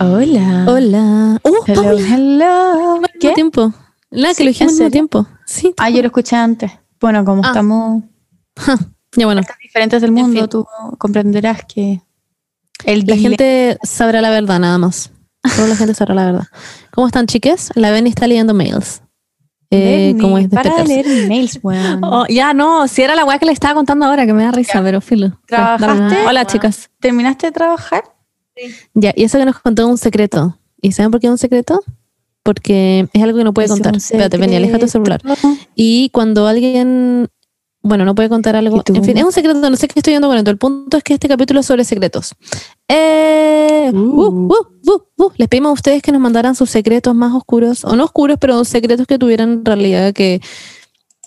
Hola. Hola. Uh, Hello, Paula, hello. al mismo ¿Qué? tiempo. Nada, que lo ¿En al mismo tiempo. Sí. Ah, yo lo escuché antes. Bueno, como Ah. estamos Ya bueno, partes diferentes del En mundo, fin. tú comprenderás que el la gente sabrá la verdad nada más. Solo la gente sabrá la verdad. ¿Cómo están, chiques? La Benny está leyendo mails. Eh, como mi- es para de despertarse. leer mails, weón. Oh, ya no, si era la weá que le estaba contando ahora, que me da risa, pero filo. Ya, ¿Trabajaste? Hola, chicas. ¿Terminaste de trabajar? Ya, y eso que nos contó un secreto. ¿Y saben por qué es un secreto? Porque es algo que no puede Es contar. Espérate, Benny, aleja tu celular. Y cuando alguien, bueno, no puede contar algo, en fin, es un secreto, no sé qué estoy yendo con esto. El punto es que este capítulo es sobre secretos. Eh, Uh. uh, uh, uh, uh. Les pedimos a ustedes que nos mandaran sus secretos más oscuros, o no oscuros, pero secretos que tuvieran en realidad que,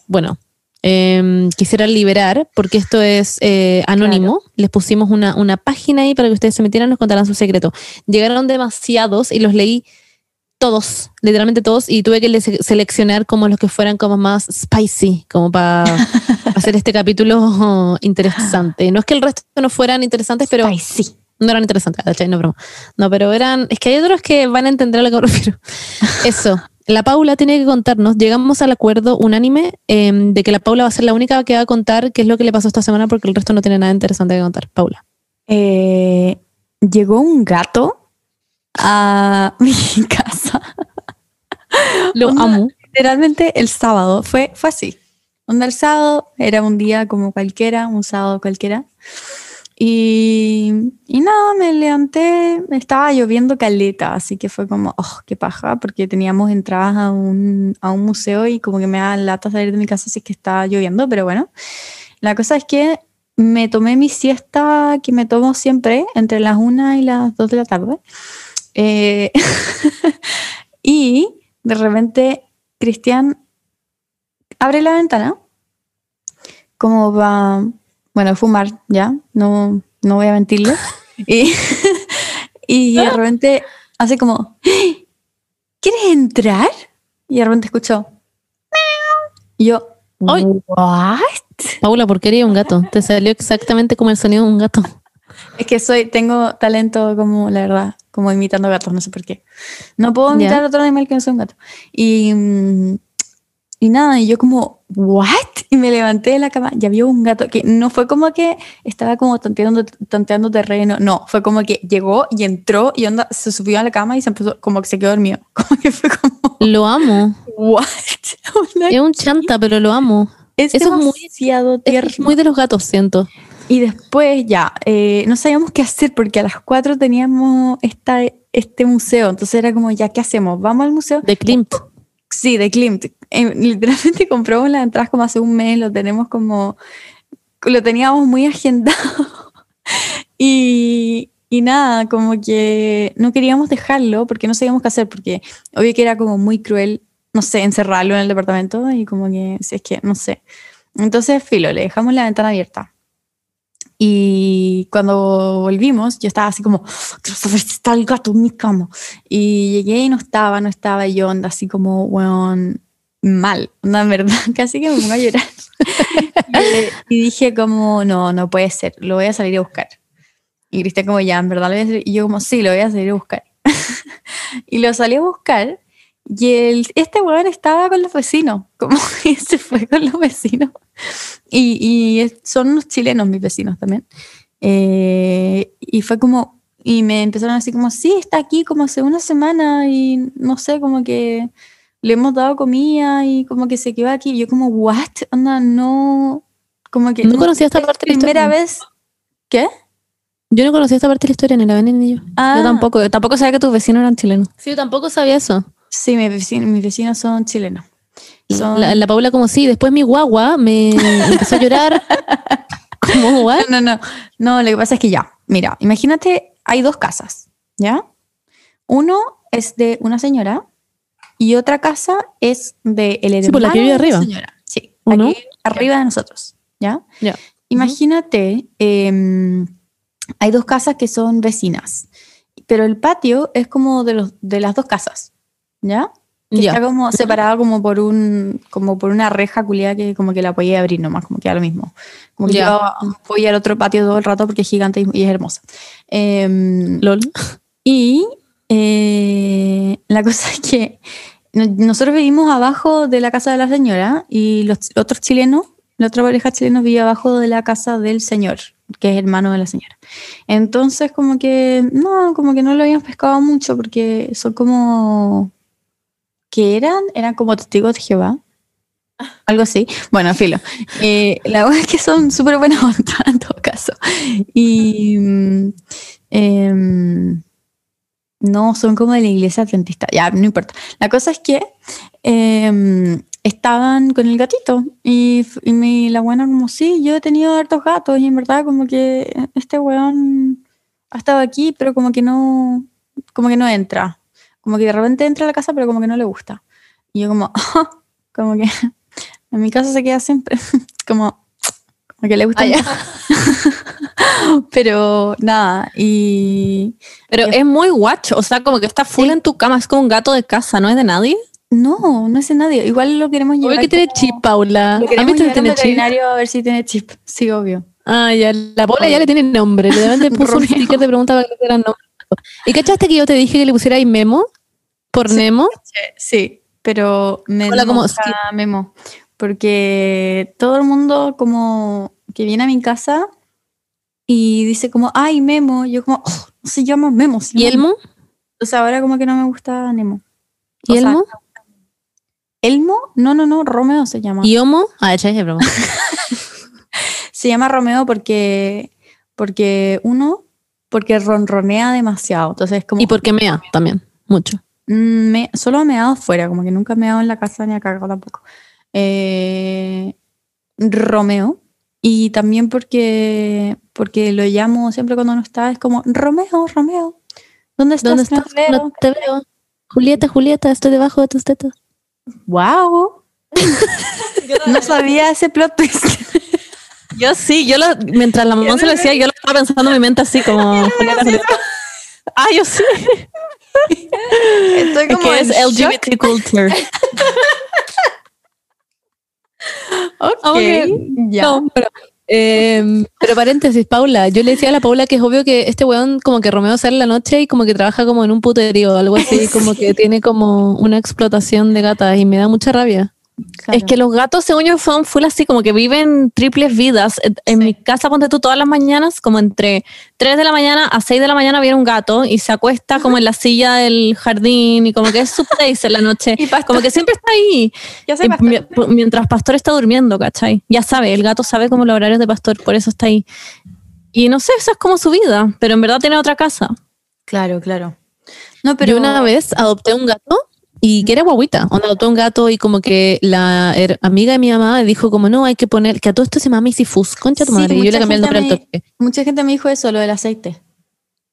bueno, em, quisieran liberar, porque esto es eh, anónimo. Les pusimos una, una página ahí para que ustedes se metieran y nos contaran sus secretos. Llegaron demasiados y los leí todos, literalmente todos, y tuve que le- seleccionar como los que fueran como más spicy, como para hacer este capítulo interesante. No es que el resto no fueran interesantes, pero sí. no eran interesantes. No, broma. No, pero eran, es que hay otros que van a entender a lo que me refiero. Eso. La Paula tiene que contarnos, llegamos al acuerdo unánime em, de que la Paula va a ser la única que va a contar qué es lo que le pasó esta semana porque el resto no tiene nada interesante que contar. Paula. Eh, llegó un gato a mi casa. Lo Onda, amo. Literalmente el sábado fue, fue así. Onda el sábado era un día como cualquiera, un sábado cualquiera. Y, nada, me levanté, estaba lloviendo caleta, así que fue como, oh, qué paja, porque teníamos entradas a un, a un museo y como que me da lata salir de mi casa si es que estaba lloviendo, pero bueno. La cosa es que me tomé mi siesta que me tomo siempre entre las 1 y las 2 de la tarde. Eh, y de repente Cristian abre la ventana como va, bueno, fumar ya, no, no voy a mentirle. y, y de repente hace como, ¿quieres entrar? Y de repente escucho, y yo, Ay. ¿what? Paula, ¿por qué eres un gato? Te salió exactamente como el sonido de un gato. Es que soy, tengo talento como, la verdad, como imitando gatos, no sé por qué. No puedo imitar Ya. otro animal que no sea un gato. Y, mm, y nada, y yo como, ¿what? Y me levanté de la cama y había un gato que no fue como que estaba como tanteando, tanteando terreno, no, fue como que llegó y entró y onda, se subió a la cama y se empezó, como que se quedó dormido. Como que fue como, Lo amo. ¿what? Es un chanta, pero lo amo. es eso es muy- demasiado Es tierno. muy de los gatos, siento. Y después ya, eh, no sabíamos qué hacer porque a las 4 teníamos esta, este museo. Entonces era como, ya, ¿qué hacemos? ¿Vamos al museo? De Klimt. Sí, de Klimt. Eh, literalmente compramos las entradas como hace un mes, lo tenemos como, lo teníamos muy agendado. y, y nada, como que no queríamos dejarlo porque no sabíamos qué hacer, porque obvio que era como muy cruel, no sé, encerrarlo en el departamento y como que, si es que, no sé. Entonces, filo, le dejamos la ventana abierta. Y cuando volvimos, yo estaba así como, si está el gato en mi cama. Y llegué y no estaba, no estaba. Y yo onda así como, weón, mal. Onda, en verdad, casi que me pongo a llorar. y, y dije como, no, no puede ser, lo voy a salir a buscar. Y Cristian como, ya, en verdad lo voy a salir. Y yo como, sí, lo voy a salir a buscar. y lo salí a buscar. Y el, este weón estaba con los vecinos, como que se fue con los vecinos. Y, y son unos chilenos mis vecinos también. Eh, y fue como, y me empezaron así como, sí, está aquí como hace una semana y no sé, como que le hemos dado comida y como que se quedó aquí. Y yo como, what? Onda, no, como que... No conocía esta es parte de la primera historia. vez... ¿Qué? Yo no conocía esta parte de la historia, ni la ven ni yo. Ah, Yo tampoco, yo tampoco sabía que tus vecinos eran chilenos. Sí, yo tampoco sabía eso. Sí, mis vecinos, mis vecinos son chilenos. Son- La, la Paula como sí, después mi guagua me empezó a llorar. ¿Cómo, what? No, no, no. No, lo que pasa es que ya, mira, imagínate, hay dos casas, ¿ya? Uno es de una señora y otra casa es de el hermano Sí, por la que vive de arriba. señora. Sí, ¿O no? arriba de nosotros, ¿ya? Ya. Imagínate, em, hay dos casas que son vecinas, pero el patio es como de, los, de las dos casas, ¿ya? Que está como separado como por un como por una reja culiada que como que la podía abrir nomás, como que da lo mismo. Como que Ya. yo voy al otro patio todo el rato porque es gigante y, es hermosa. Em, LOL. y eh, la cosa es que no- nosotros vivimos abajo de la casa de la señora y los otros chilenos, la otra pareja chilena vive abajo de la casa del señor, que es hermano de la señora. Entonces, como que, no, como que no lo habíamos pescado mucho porque son como, que eran? Eran como testigos de Jehová. Algo así. Bueno, filo. Eh, la verdad es que son súper buenas ondas en todo caso. Y mm, em, no, son como de la iglesia adventista. Ya, no importa. La cosa es que em, estaban con el gatito y, y mi, la buena como, sí, yo he tenido hartos gatos y en verdad como que este weón ha estado aquí, pero como que no, como que no entra. Como que de repente entra a la casa, pero como que no le gusta. Y yo como, como que en mi casa se queda siempre como, como que le gusta. Ah, ya. mucho. pero nada, y Pero Ya. es muy guacho, o sea, como que está full Sí. en tu cama, es como un gato de casa, ¿no es de nadie? no, no es de nadie. Igual lo queremos llevar. Obvio que tiene como- chip, Paula. Lo ¿Has queremos llevar al tiene chip? a ver si tiene chip. Sí, obvio. Ah, ya, la Paula ya le tiene nombre. Le deben de puso un sticker de pregunta para que nombre. ¿Y cachaste que yo te dije que le pusiera ahí Memo? Por Sí. Nemo. Sí, pero me Hola, como Memo. Porque todo el mundo como que viene a mi casa y dice como, ay, Memo. Yo como, "Oh, no se llama Memo. se ¿Y Elmo? O sea, ahora como que no me gusta Nemo. ¿Y O sea, Elmo? ¿Elmo? No, no, no, Romeo se llama. ¿Y Homo? Ah, ya es broma. Se llama Romeo porque, porque uno, porque ronronea demasiado. Entonces como, Y porque mea también, mucho. mm, me, solo ha meado fuera, como que nunca ha meado en la casa ni ha cagado tampoco. Eh, Romeo. Y también porque, porque lo llamo siempre cuando no está, es como, Romeo, Romeo, ¿dónde estás? ¿Dónde estás? te veo". No te veo. Julieta, Julieta, estoy debajo de tus tetas. ¡Wow! no sabía ese plot twist. Yo sí, yo lo, mientras la mamá se lo decía, yo lo estaba pensando en mi mente así como. Ah, yo sí. Estoy Es como que es en shock. LGBT culture. Ok, que- ya. No, pero, eh, pero paréntesis, Paula. Yo le decía a la Paula que es obvio que este weón como que Romeo sale en la noche y como que trabaja como en un puterío o algo así, como que tiene como una explotación de gatas y me da mucha rabia. Claro. Es que los gatos, según yo, son full así, como que viven triples vidas. En- mi casa, ponte tú todas las mañanas, como entre 3 de la mañana a 6 de la mañana viene un gato y se acuesta como en la silla del jardín y como que es su place en la noche. Y Pastor. Como que siempre está ahí. Ya sé, Pastor. mientras Pastor está durmiendo, ¿cachai? Ya sabe, el gato sabe como los horarios de Pastor, por eso está ahí. Y no sé, esa es como su vida, pero en verdad tiene otra casa. Claro, claro. No, pero Yo una vez adopté un gato y que era guaguita. Onda, adopté un gato y como que la her- amiga de mi mamá dijo como no, hay que poner, que a todo esto se llama Missy Fus, concha tu Sí, madre. Y yo le cambié el nombre al toque. mucha gente me dijo eso, lo del aceite.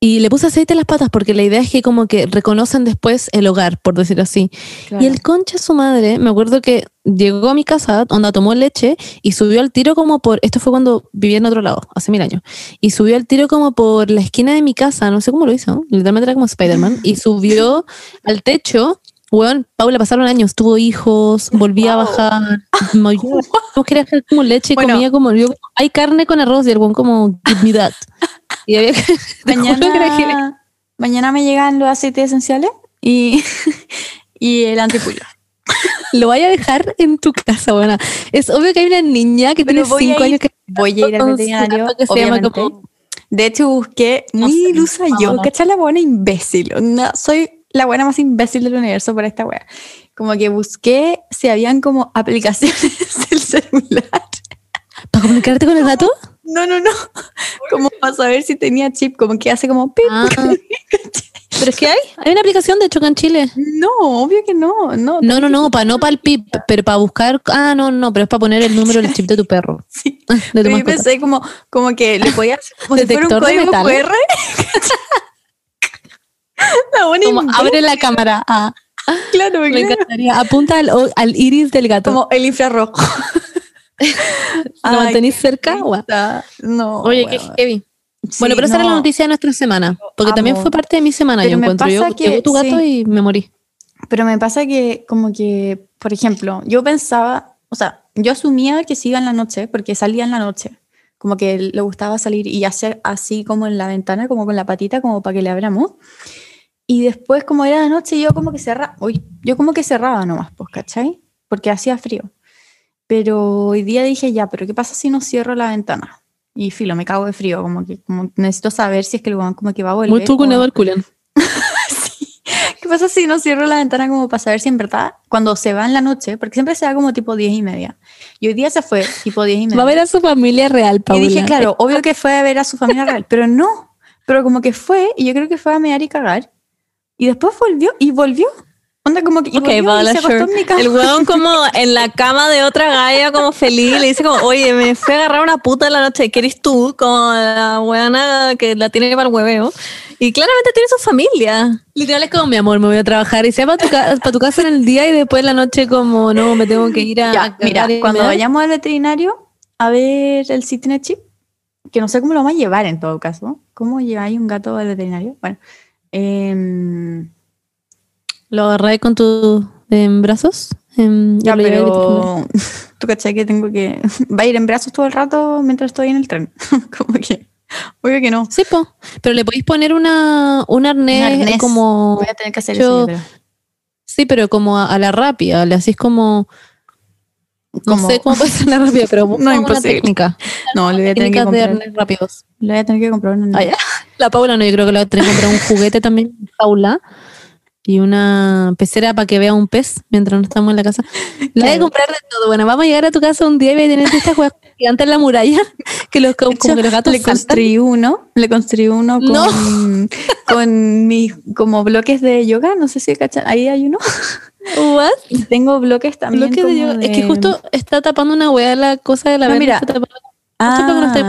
Y le puse aceite en las patas porque la idea es que como que reconocen después el hogar, por decirlo así. Y el concha su madre, me acuerdo que llegó a mi casa, onda tomó leche y subió al tiro como por, esto fue cuando vivía en otro lado, hace mil años, y subió al tiro como por la esquina de mi casa, no sé cómo lo hizo, literalmente era como Spider-Man, y subió al techo, weón, Paula pasaron años, tuvo hijos, volvía a Wow. bajar, mo- yo no quería hacer como leche, Bueno. comía como, yo, hay carne con arroz y el weón como, give me that. Y había que, juro que. Mañana, mañana me llegan los aceites esenciales y, y el antipullo. Lo vaya a dejar en tu casa, buena. Es obvio que hay una niña que Pero tiene voy a cinco ir- años que Voy a ir al veterinario, que se llama como- De hecho, busqué No muy sé, ilusa yo. ¿Cachai la buena imbécil? No, soy la buena más imbécil del universo por esta wea. Como que busqué si habían como aplicaciones del celular. ¿Para comunicarte con el gato? No, no, no. Como para saber si tenía chip, como que hace como pip. Ah. Pero es que hay, hay una aplicación de hecho en Chile. No, obvio que no. No, No, no, no, para no para el PIP, pero para buscar. Ah, no, no, pero es para poner el número del chip de tu perro. Sí. De tu Pero yo pensé como, como que le podía hacer como si fuera un de código metal. QR. La buena Como imbécil, abre la cámara. Ah, claro, me claro. encantaría. Apunta al, al iris del gato. Como el infrarrojo. ¿Lo mantenís cerca? No. Oye, qué heavy. Sí, bueno, pero esa era la no. noticia de nuestra semana. Porque Amo. también fue parte de mi semana, Pero yo me encuentro. Yo, pasa que- llegó tu gato sí. y me morí. Pero me pasa que, como que, por ejemplo, yo pensaba, o sea, yo asumía que se iba en la noche, porque salía en la noche. Como que le gustaba salir y hacer así como en la ventana, como con la patita, como para que le abramos. Y después, como era de noche, yo como que cerraba, uy, yo como que cerraba nomás, pues, ¿cachai? Porque hacía frío. Pero hoy día dije, ya, pero ¿qué pasa si no cierro la ventana? Y filo, me cago de frío, como que como necesito saber si es que el weón como que va a volver. Muy tú con Edward Cullen. Sí. ¿Qué pasa si no cierro la ventana como para saber si en verdad, cuando se va en la noche, porque siempre se va como tipo 10 y media, y hoy día se fue tipo 10 y media. Va a ver a su familia real, y Paula. dije, claro, obvio que fue a ver a su familia real, pero no, pero como que fue, y yo creo que fue a mear y cagar, y después volvió, y volvió. Onda como que y Ok, volvió, y se acostó en mi cama. El weón como en la cama de otra galla, como feliz, le dice como, oye, me fui a agarrar una puta en la noche, ¿qué eres tú? Como la weona que la tiene para el hueveo. Y claramente tiene su familia. Literal es como, mi amor, me voy a trabajar y sea para tu, ca- pa' tu casa en el día y después en la noche como, no, me tengo que ir a... Ya, mira, cuando vayamos al veterinario a ver el Citinet Chip, que no sé cómo lo vamos a llevar en todo caso. ¿Cómo lleváis un gato al veterinario? Bueno, em, ¿Lo agarré con tus brazos? Y ya, pero tú cachai que tengo que. Va a ir en brazos todo el rato mientras estoy en el tren. como que. Obvio que no. Sí, po. Pero le podéis poner una, un arnés, Un arnés. como... Voy a tener que hacer yo- eso. yo. Sí, pero como a, a la rápida, le hacís como... No sé cómo puede ser la rápida, pero No, una imposible. técnica. No, le voy a tener que comprar. rápidos. Le voy a tener que comprar una. Ah, ya. La Paula no, yo creo que le va a tener que comprar un juguete también, Paula, y una pecera para que vea un pez mientras no estamos en la casa. Le voy a comprar de todo. Bueno, vamos a llegar a tu casa un día y voy a tener estas juegas gigantes en la muralla que los, como De hecho, que los gatos le saltan. construí uno, le construí uno con, No. con mis como bloques de yoga, no sé si cachan, ahí hay uno. What? Y tengo bloques también. Lo que como yo- Es que de- justo está tapando una hueá la cosa de la No, mira. está tapando- justo lo que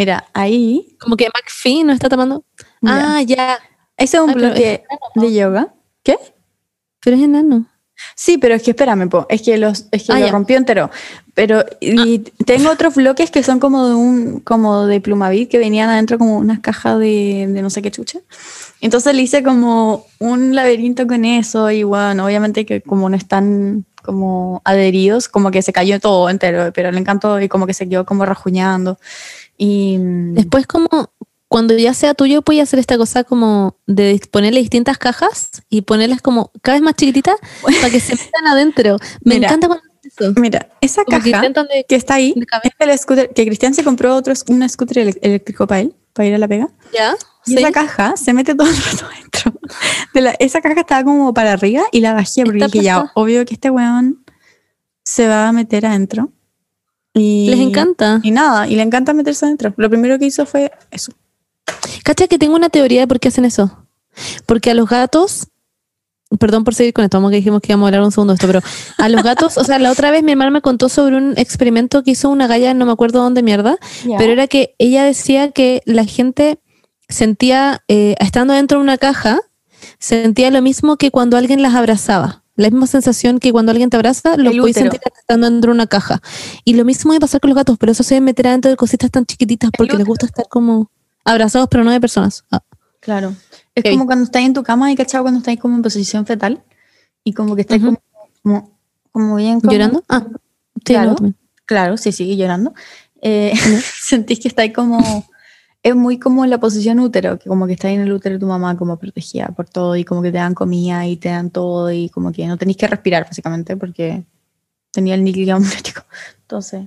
Ah, mira, ahí. Como que McPhee no está mira, Ah, ya. ese es un Ah, bloque es enano, ¿no? de yoga. ¿Qué? Pero es enano. Sí, pero es que espérame, po, es que, los, es que Ah, lo ya. rompió entero. Pero y tengo otros bloques que son como de un como de plumavit que venían adentro como unas cajas de, de no sé qué chucha. Entonces le hice como un laberinto con eso y bueno, obviamente que como no están como adheridos, como que se cayó todo entero, pero le encantó y como que se quedó como rajuñando. Y Después como cuando ya sea tuyo, puedes hacer esta cosa como de ponerle distintas cajas y ponerlas como cada vez más chiquititas para que se metan adentro. Me Mira. encanta cuando eso. mira, esa Como caja de, que está ahí de cabeza. es el scooter, que Cristian se compró otro, un scooter eléctrico para él, para ir a la pega. ¿Ya? Y Sí. esa caja se mete todo el rato dentro. De la- esa caja estaba como para arriba y la bajé porque dije, ya, obvio que este weón se va a meter adentro. Y, Les encanta. Y nada, y le encanta meterse adentro. Lo primero que hizo fue eso. Cacha que tengo una teoría de por qué hacen eso. Porque a los gatos, perdón por seguir con esto, vamos que dijimos que íbamos a hablar un segundo de esto, pero a los gatos, o sea, la otra vez mi hermana me contó sobre un experimento que hizo una galla, no me acuerdo dónde mierda, pero era que ella decía que la gente sentía, eh, estando dentro de una caja, sentía lo mismo que cuando alguien las abrazaba. La misma sensación que cuando alguien te abraza, lo puedes sentir estando dentro de una caja. Y lo mismo debe pasar con los gatos, pero eso se debe meter adentro de cositas tan chiquititas porque les gusta estar como abrazados, pero no de personas. Ah, Claro. Es como cuando estás en tu cama y cachado cuando estás como en posición fetal y como que estás como, como, como bien como- ¿Llorando? Ah, sí, Claro. no. Claro, sí, sí, llorando. Eh, sentís que estáis como. Es muy como la posición útero, que como que estáis en el útero de tu mamá, como protegida por todo, y como que te dan comida y te dan todo, y como que no tenéis que respirar, básicamente, porque tenía el níquel amniótico. Entonces.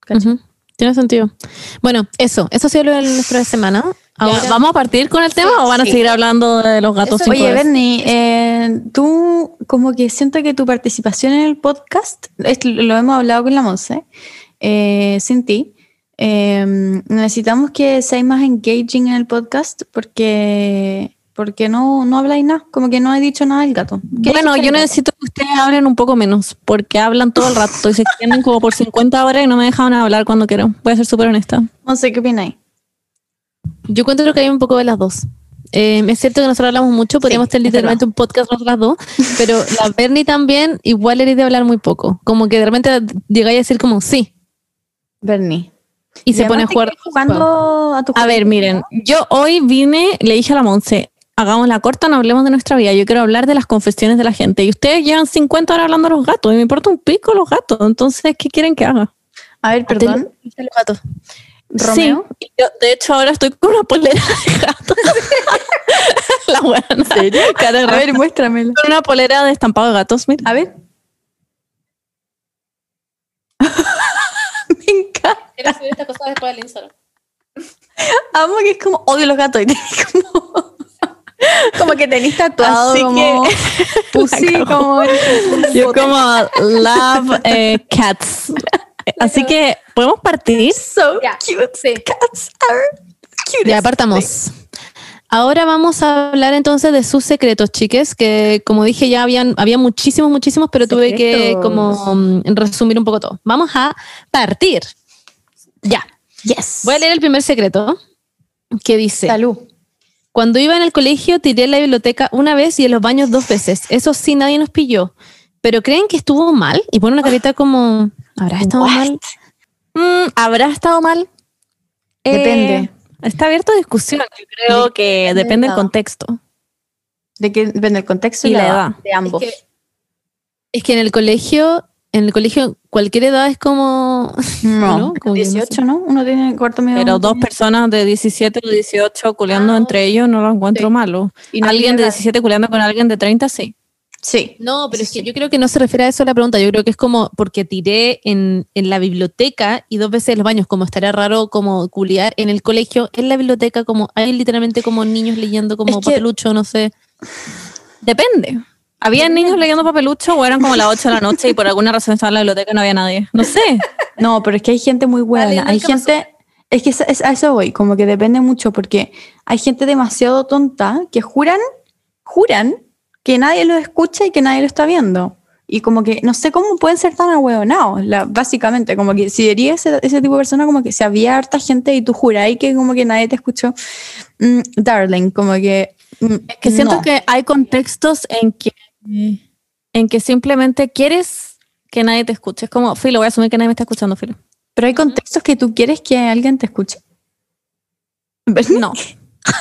¿cachai? Ujú. Tiene sentido. Bueno, eso, eso ha sido lo de nuestra semana. Ahora, Ya, ¿Vamos a partir con el tema o van a Sí. seguir hablando de los gatos? Oye, cinco veces? Bernie, eh, tú como que siento que tu participación en el podcast, es- lo hemos hablado con la Monse, eh, sin ti, eh, necesitamos que seáis más engaging en el podcast porque, porque no, no habláis nada, como que no he dicho nada del gato. ¿Qué Bueno, yo necesito que ustedes hablen un poco menos, porque hablan todo el rato y se extienden como por 50 horas y no me dejan hablar cuando quiero. Voy a ser súper honesta. Monse, ¿qué opináis? yo encuentro que hay un poco de las dos. Eh, es cierto que nosotros hablamos mucho, podríamos tener literalmente un podcast nosotras dos, pero la Bernie también igual eres de hablar muy poco. Como que de repente llegáis a decir como sí, Bernie. Y se pone a jugar. jugando a tu A ver, miren, yo hoy vine, le dije a la Monse, hagamos la corta, no hablemos de nuestra vida. Yo quiero hablar de las confesiones de la gente. Y ustedes llevan 50 horas hablando de los gatos y me importa un pico los gatos. Entonces, ¿qué quieren que haga? A ver, perdón. los gatos. Romeo. Sí, yo, de hecho ahora estoy con una polera de gato. La buena. ¿En serio? A ver, muéstramelo. Con una polera de estampado de gatos, mira. A ver. Quiero subir esta cosa después del Instagram. Amo que es como odio los gatos y tenés como, como que tenés tatuado Así como pussy, como Yo como love eh, cats. Así que, ¿podemos partir? so cute. sí. Cats are cute. Ya partamos. Ahora vamos a hablar entonces de sus secretos, chiques, que como dije ya habían, había muchísimos, muchísimos, pero tuve que como mm, resumir un poco todo. Vamos a partir. Ya. Yes. Voy a leer el primer secreto que dice, Salud. cuando iba en el colegio tiré en la biblioteca una vez y en los baños dos veces. Eso sí, nadie nos pilló. Pero creen que estuvo mal y pone una carita como, ¿habrá estado What? mal? Mm, ¿Habrá estado mal? Eh, Depende. está abierto a discusión. Yo creo que depende del contexto. De que depende del contexto Y la edad. de ambos. Es que, es que en el colegio, en el colegio cualquier edad es como no, ¿no? Como que no 18, sé. ¿no? Uno tiene cuarto medio. Pero dos personas de 17 o 18 culeando Ah, entre ellos no lo encuentro sí. malo. Y no alguien de tiene edad. 17 culeando con alguien de 30, sí. Sí. No, pero es que yo creo que no se refiere a eso la pregunta. Yo creo que es como porque tiré en, en la biblioteca y dos veces en los baños, como estaría raro como culiar en el colegio, en la biblioteca, como hay literalmente como niños leyendo como Es que- papelucho, no sé. Depende. ¿Había niños leyendo papelucho o eran como las 8 de la noche y por alguna razón estaba en la biblioteca y no había nadie? No sé. No, pero es que hay gente muy buena. Hay gente. Es que es- es- a eso voy, como que depende mucho, porque hay gente demasiado tonta que juran, juran que nadie lo escucha y que nadie lo está viendo. Y como que no sé cómo pueden ser tan ahueonados, básicamente, como que si dirías ese, ese tipo de persona, como que si había harta gente y tú juráis que como que nadie te escuchó, mm, darling, como que... mm, Que siento no. que hay contextos en que, en que simplemente quieres que nadie te escuche. Es como, Filo, voy a asumir que nadie me está escuchando, Filo. Pero hay contextos que tú quieres que alguien te escuche. No.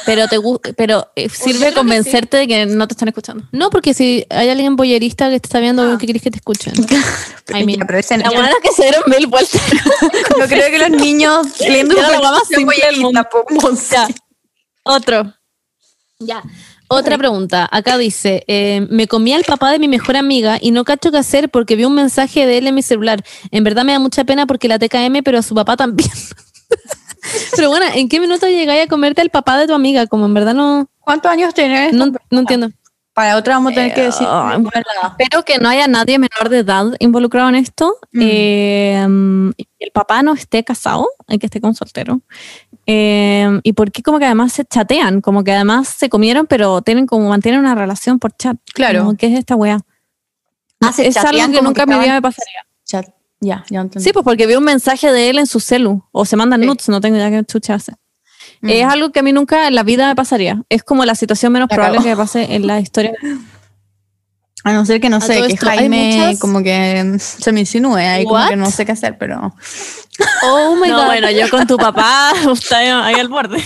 Pero te pero eh, sirve convencerte de que no te están escuchando. No, porque si hay alguien boyerista que te está viendo, obvio que quieres que te escuchen. Ya, pero ese- La buena es que se dieron mil vueltas. Yo creo que los niños leyendo la más simple del. Otro. Ya. Otra pregunta. Acá dice, eh, me comí al papá de mi mejor amiga y no cacho qué hacer porque vi un mensaje de él en mi celular. En verdad me da mucha pena porque la TKM, pero a su papá también. pero bueno, ¿en qué minuto llegáis a comerte al papá de tu amiga? Como en verdad no, ¿Cuántos años tienes? no, no entiendo. Para otra vamos a tener que decir. Ay, Espero que no haya nadie menor de edad involucrado en esto. Mm. Eh, mm, el papá no esté casado, hay que esté con soltero. Eh, y porque como que además se chatean, como que además se comieron, pero tienen como mantienen una relación por chat. Claro. Como, ¿Qué es esta wea? Ah, se es algo que nunca que en mi vida me pasaría. Chat. Ya, ya entendí. Sí, pues porque vi un mensaje de él en su celu, o se mandan Sí. nudes, no tengo idea qué chucha hace. Mm. Es algo que a mí nunca en la vida me pasaría. Es como la situación menos probable que me pase en la historia. A no ser que no A sé, que esto, Jaime como que se me insinúe ahí, como que no sé qué hacer, pero. Oh my no, god. bueno, yo con tu papá, está ahí al borde.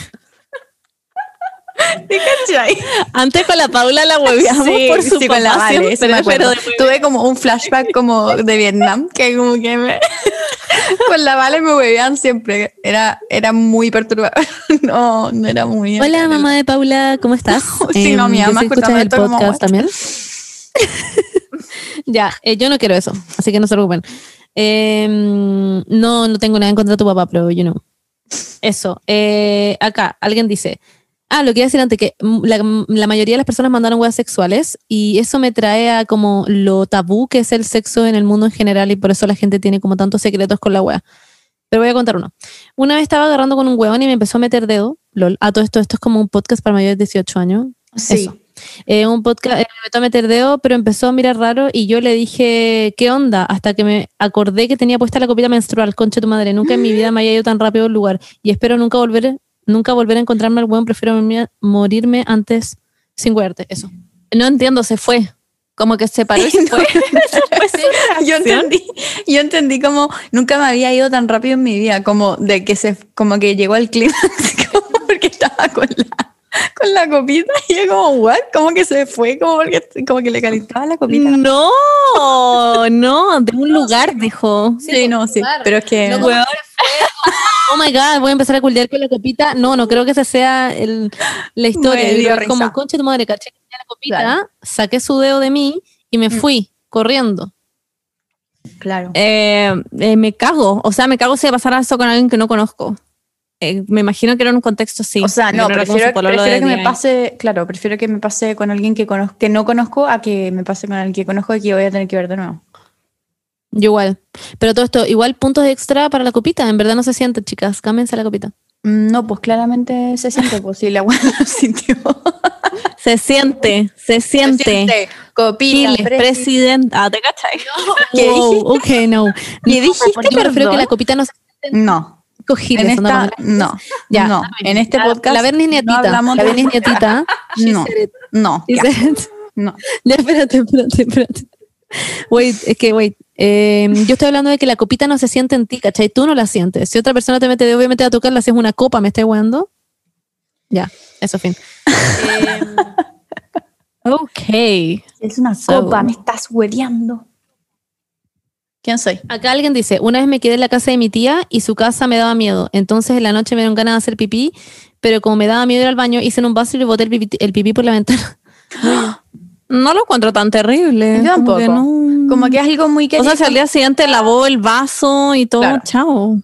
Antes con la Paula la hueveamos por su sí, papá con la Vale, siempre, pero después- Tuve como un flashback como de Vietnam, que como que me... con la Vale me huevean siempre. Era, era muy perturbador. No, no era muy... Hola, mamá de Paula, ¿cómo estás? Sí, no, mi yo mamá escuchas el como, podcast what? también. ya, eh, yo no quiero eso, así que no se preocupen. Eh, no, no tengo nada en contra de tu papá, pero you know. Eso. eh, acá, alguien dice. Ah, lo que iba a decir antes, que la, la mayoría de las personas mandaron weas sexuales y eso me trae a como lo tabú que es el sexo en el mundo en general y por eso la gente tiene como tantos secretos con la wea. Pero voy a contar uno. Una vez estaba agarrando con un huevón y me empezó a meter dedo. Lol. A todo esto, esto es como un podcast para mayores de 18 años. Sí. Eso. Eh, un podcast, eh, me metió a meter dedo, pero empezó a mirar raro y yo le dije, ¿qué onda? Hasta que me acordé que tenía puesta la copita menstrual, concha tu madre. Nunca en mi vida me haya ido tan rápido a un lugar y espero nunca volver, nunca volver a encontrarme al huevón. Prefiero morirme, antes sin huerte. Eso. No entiendo, se fue. Como que se paró y se fue. yo entendí, yo entendí como nunca me había ido tan rápido en mi vida, como de que se, como que llegó al clímax, porque estaba con la, con la copita y yo como, what? Como que se fue, como porque, como que le calentaba la copita. No, no, de un lugar, dijo. Sí, no, sí, pero es que No, Weón, oh my god, voy a empezar a culdear con la copita. No, no creo que esa sea el- la historia. Yo como, concha de tu madre, caché que tenía la copita, Claro. saqué su dedo de mí y me Mm. fui corriendo. Claro. Eh, eh, me cago. O sea, me cago si pasara eso con alguien que no conozco. Eh, me imagino que era en un contexto así. O sea, no, prefiero, que me 10 años. pase, claro, prefiero que me pase con alguien que, conozco, que no conozco a que me pase con alguien que conozco y que voy a tener que ver de nuevo. Yo igual. Pero todo esto, igual puntos extra para la copita. En verdad no se siente, chicas. Cámbiense la copita. Mm, No, pues claramente se siente, pues si la buena lo sintió. Se siente, se siente. Copita, Chile, presidenta. ¿Te cachai? ¿Qué Wow, ok, no. ¿Qué No, dijiste, me refiero perdón? que la copita no se No, en esta, no, Ya. no, en este La- podcast La Bernis no nietita. hablamos la Bernis nietita. no, no, ya, no. Ya, espérate, espérate, espérate. Wait, es que, wait. eh, yo estoy hablando de que la copita no se siente en ti, ¿cachai? Tú no la sientes. Si otra persona te mete, obviamente a tocarla, si es una copa, ¿me estás weando? Ya, eso, fin. Ok. Es una So- copa, me estás hueleando. ¿Quién soy? Acá alguien dice, una vez me quedé en la casa de mi tía y su casa me daba miedo. Entonces en la noche me dieron ganas de hacer pipí, pero como me daba miedo ir al baño, hice en un vaso y le boté el pipí, el pipí por la ventana. No lo encuentro tan terrible. Yo Como que tampoco. no- Como que es algo muy que O sea, si al día siguiente lavó el vaso y todo, Claro. chao.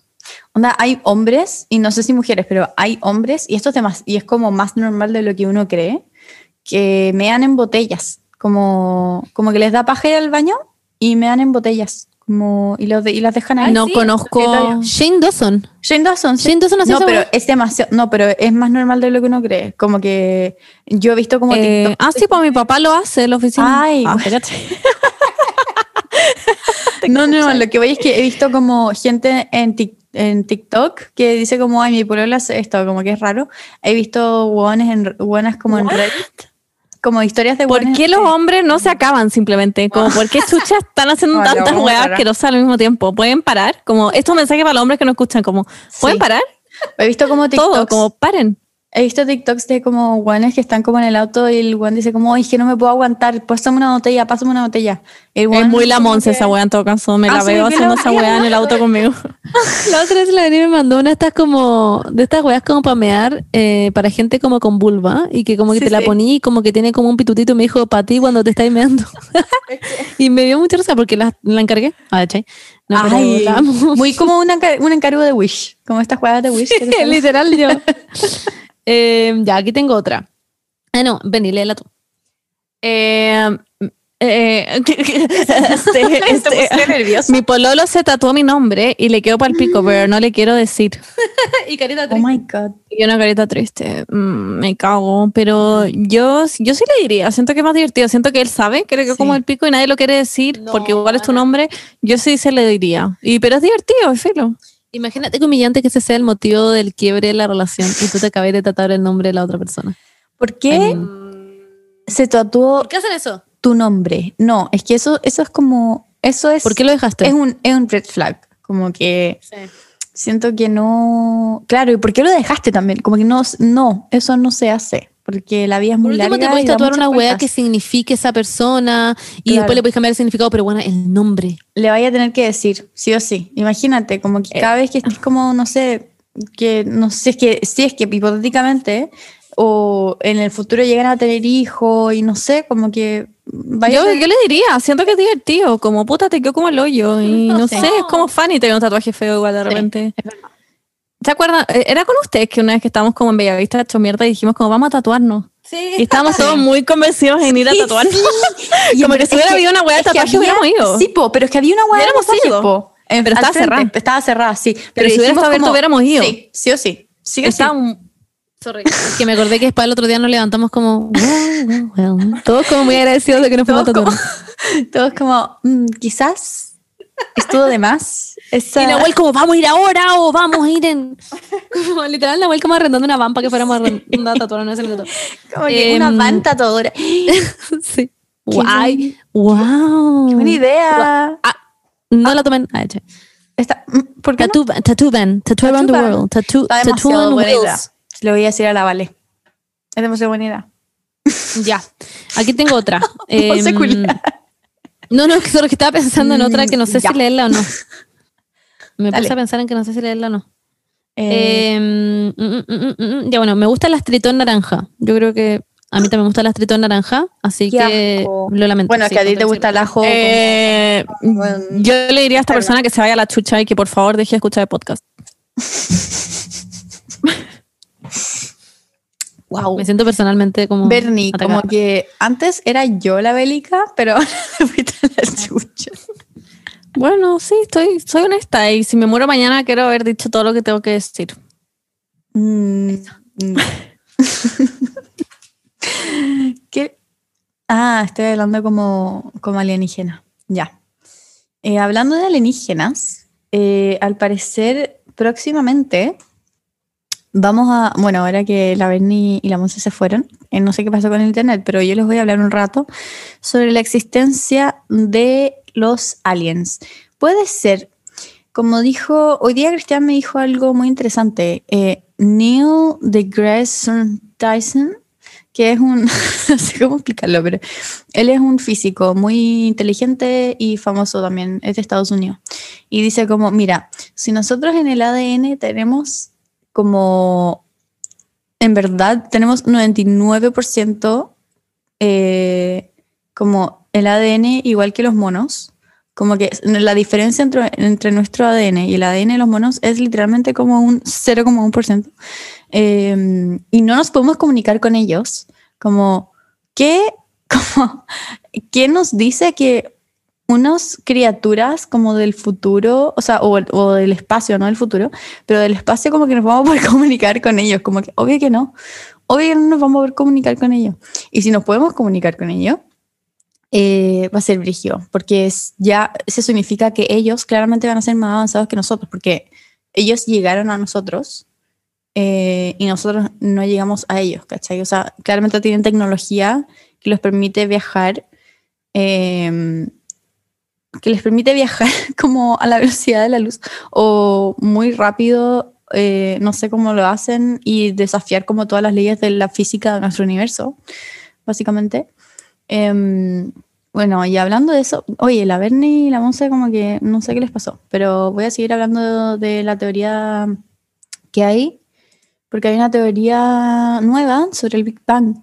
Onda, hay hombres, y no sé si mujeres, pero hay hombres, y esto es, y es como más normal de lo que uno cree, que mean en botellas. Como, como que les da paja ir al baño y mean en botellas. Como, y, los de- y las dejan ahí. no Sí. conozco. Shane Dawson. Shane Dawson, sí. Shane Dawson hace No, pero es demasiado. No, pero es más normal de lo que uno cree. Como que yo he visto como Eh, TikTok. ah, sí, pues mi papá lo hace en la oficina. Ay, Ah, No, no, no, lo que voy es que he visto como gente en, Tik- en TikTok que dice como, ay, mi polola hace esto, como que es raro. He visto hueones en, hueonas como en Reddit, como historias de ¿Por qué los hombres no se acaban simplemente? Como, ¿por qué chuchas están haciendo ya, tantas weas asquerosas al mismo tiempo? ¿Pueden parar? Como, estos mensajes para los hombres que no escuchan, como, ¿pueden Sí. parar? He visto como Todo, TikToks, como, paren. He visto TikToks de como hueones que están como en el auto y el hueón dice como, ay, es que no me puedo aguantar, pásame una botella, pásame una botella. El Es muy la que- esa wea en todo caso. Me Ah, la sí, veo haciendo la- esa wea en el auto conmigo. La otra vez la Dani me mandó una de estas como, de estas weas como para mear, eh, para gente como con vulva, y que como que Sí, te la sí. poní y como que tiene como un pitutito y me dijo, para ti cuando te estáis meando. y me dio mucha risa porque la, la encargué. Ah, ¿cachai? No, pero Ay, la muy como una, un encargo de Wish, como estas jugadas de Wish. que salen. Literal yo. Eh, ya, aquí tengo otra. Ah, no, Benny, léela tú. Eh, eh, este, este, mi pololo se tatuó mi nombre y le quedó para el pico, pero no le quiero decir. y carita Oh my God. Y una carita triste. Mm, me cago. Pero yo, yo sí le diría. Siento que es más divertido. Siento que él sabe que le quedó Sí. como el pico y nadie lo quiere decir No, porque igual es tu nombre. Yo sí se le diría. Y, pero es divertido, es filo. Imagínate que humillante que ese sea el motivo del quiebre de la relación y tú te acabas de tratar el nombre de la otra persona. ¿Por qué se tatuó ¿Por qué hacen eso? tu nombre? No, es que eso, eso es como, eso es, ¿Por qué lo dejaste? es un, es un red flag. Como que siento que no, claro, ¿y por qué lo dejaste también? Como que no, no, eso no se hace, porque la vida es Por muy último, larga. te puedes tatuar una vueltas. que signifique esa persona y Claro. después le puedes cambiar el significado, pero bueno, el nombre. le vaya a tener que decir, sí o sí. Imagínate, como que cada vez que estés como, no sé, que no sé, es que si es que hipotéticamente o en el futuro llegan a tener hijos y no sé, como que vaya Yo, a tener- yo le diría, siento que es divertido. Como puta, te quedó como el hoyo. Y no, Sí. sé, es como funny tener un tatuaje feo igual de Sí, repente. ¿Se acuerdan? Eh, Era con ustedes que una vez que estábamos como en Bellavista hecho mierda y dijimos como vamos a tatuarnos. Y estábamos todos muy convencidos en ir a tatuarnos. Como que si hubiera habido una hueá de tatuaje hubiéramos ido. Sí, po, pero es que había una hueá de po, en- Pero estaba frente. cerrada. Estaba cerrada, sí. Pero, Pero si hubiera estado abierto hubiéramos ido. Sí, sí o sí. Sí o sí. Está un- Sorry. Es que me acordé que después el otro día nos levantamos como, well, well, well. Todos como muy agradecidos de que nos fuimos a Todos como- tatuar. Todos como, mm, quizás estuvo de más. Esa... Y Nahuel como, vamos a ir ahora o vamos a ir en... Como, literal, Nahuel como arrendando una van para que fuéramos a arrendar a tatuar en ese minuto. como que una Em, van tatuadora. sí. Guay. Wow. Qué buena idea. No la tomen. Ah, che. Está- mm, ¿Por qué no? Tattoo van, tattoo van, tattoo around the world, tattoo, tattoo on wheels. Le voy a decir a la Vale. Es demasiado buena idea. Ya. Aquí tengo otra. No culiar. no, no, solo que estaba pensando en otra que no sé Mm, ya. si leerla o no. Me Dale. puse a pensar en que no sé si leerla o no. Eh, Em, mm, mm, mm, ya bueno, me gusta el astritón naranja. Yo creo que a mí también me gusta el astritón naranja, así Qué que asco. lo lamento. bueno, sí, que a ti te gusta el ajo. Eh, Bueno, yo le diría a esta persona que se vaya a la chucha y que por favor deje de escuchar el podcast. wow. Me siento personalmente como. Bernie, atacada. como que antes era yo la bélica, pero ahora te fuiste a la chucha. Bueno, sí, estoy, soy honesta y si me muero mañana quiero haber dicho todo lo que tengo que decir. Mm, no. ¿Qué? Ah, estoy hablando como, como alienígena. Ya. Eh, hablando de alienígenas, eh, al parecer próximamente vamos a, bueno, ahora que la Berni y la Monse se fueron, eh, no sé qué pasó con el internet, pero yo les voy a hablar un rato sobre la existencia de los aliens. Puede ser, como dijo, hoy día Cristian me dijo algo muy interesante, eh, Neil deGrasse Tyson, que es un, no sé cómo explicarlo, pero él es un físico muy inteligente y famoso también, es de Estados Unidos. Y dice como, mira, si nosotros en el ADN tenemos como, en verdad, tenemos 99% eh, como el ADN igual que los monos, como que la diferencia entre, entre nuestro ADN y el ADN de los monos es literalmente como un 0,1%. Eh, y no nos podemos comunicar con ellos. Como, ¿qué, como, ¿qué nos dice que unas criaturas como del futuro, o sea, o, o del espacio, no del futuro, pero del espacio como que nos vamos a poder comunicar con ellos? Como que, obvio que no. Obvio que no nos vamos a poder comunicar con ellos. Y si nos podemos comunicar con ellos, eh, va a ser brigio, porque es, ya eso significa que ellos claramente van a ser más avanzados que nosotros, porque ellos llegaron a nosotros eh, y nosotros no llegamos a ellos, ¿cachai? O sea, claramente tienen tecnología que les permite viajar, eh, que les permite viajar como a la velocidad de la luz o muy rápido, eh, no sé cómo lo hacen, y desafiar como todas las leyes de la física de nuestro universo, básicamente. Em, bueno, y hablando de eso, oye, la Bernie y la Monse como que no sé qué les pasó, pero voy a seguir hablando de la teoría que hay, porque hay una teoría nueva sobre el Big Bang,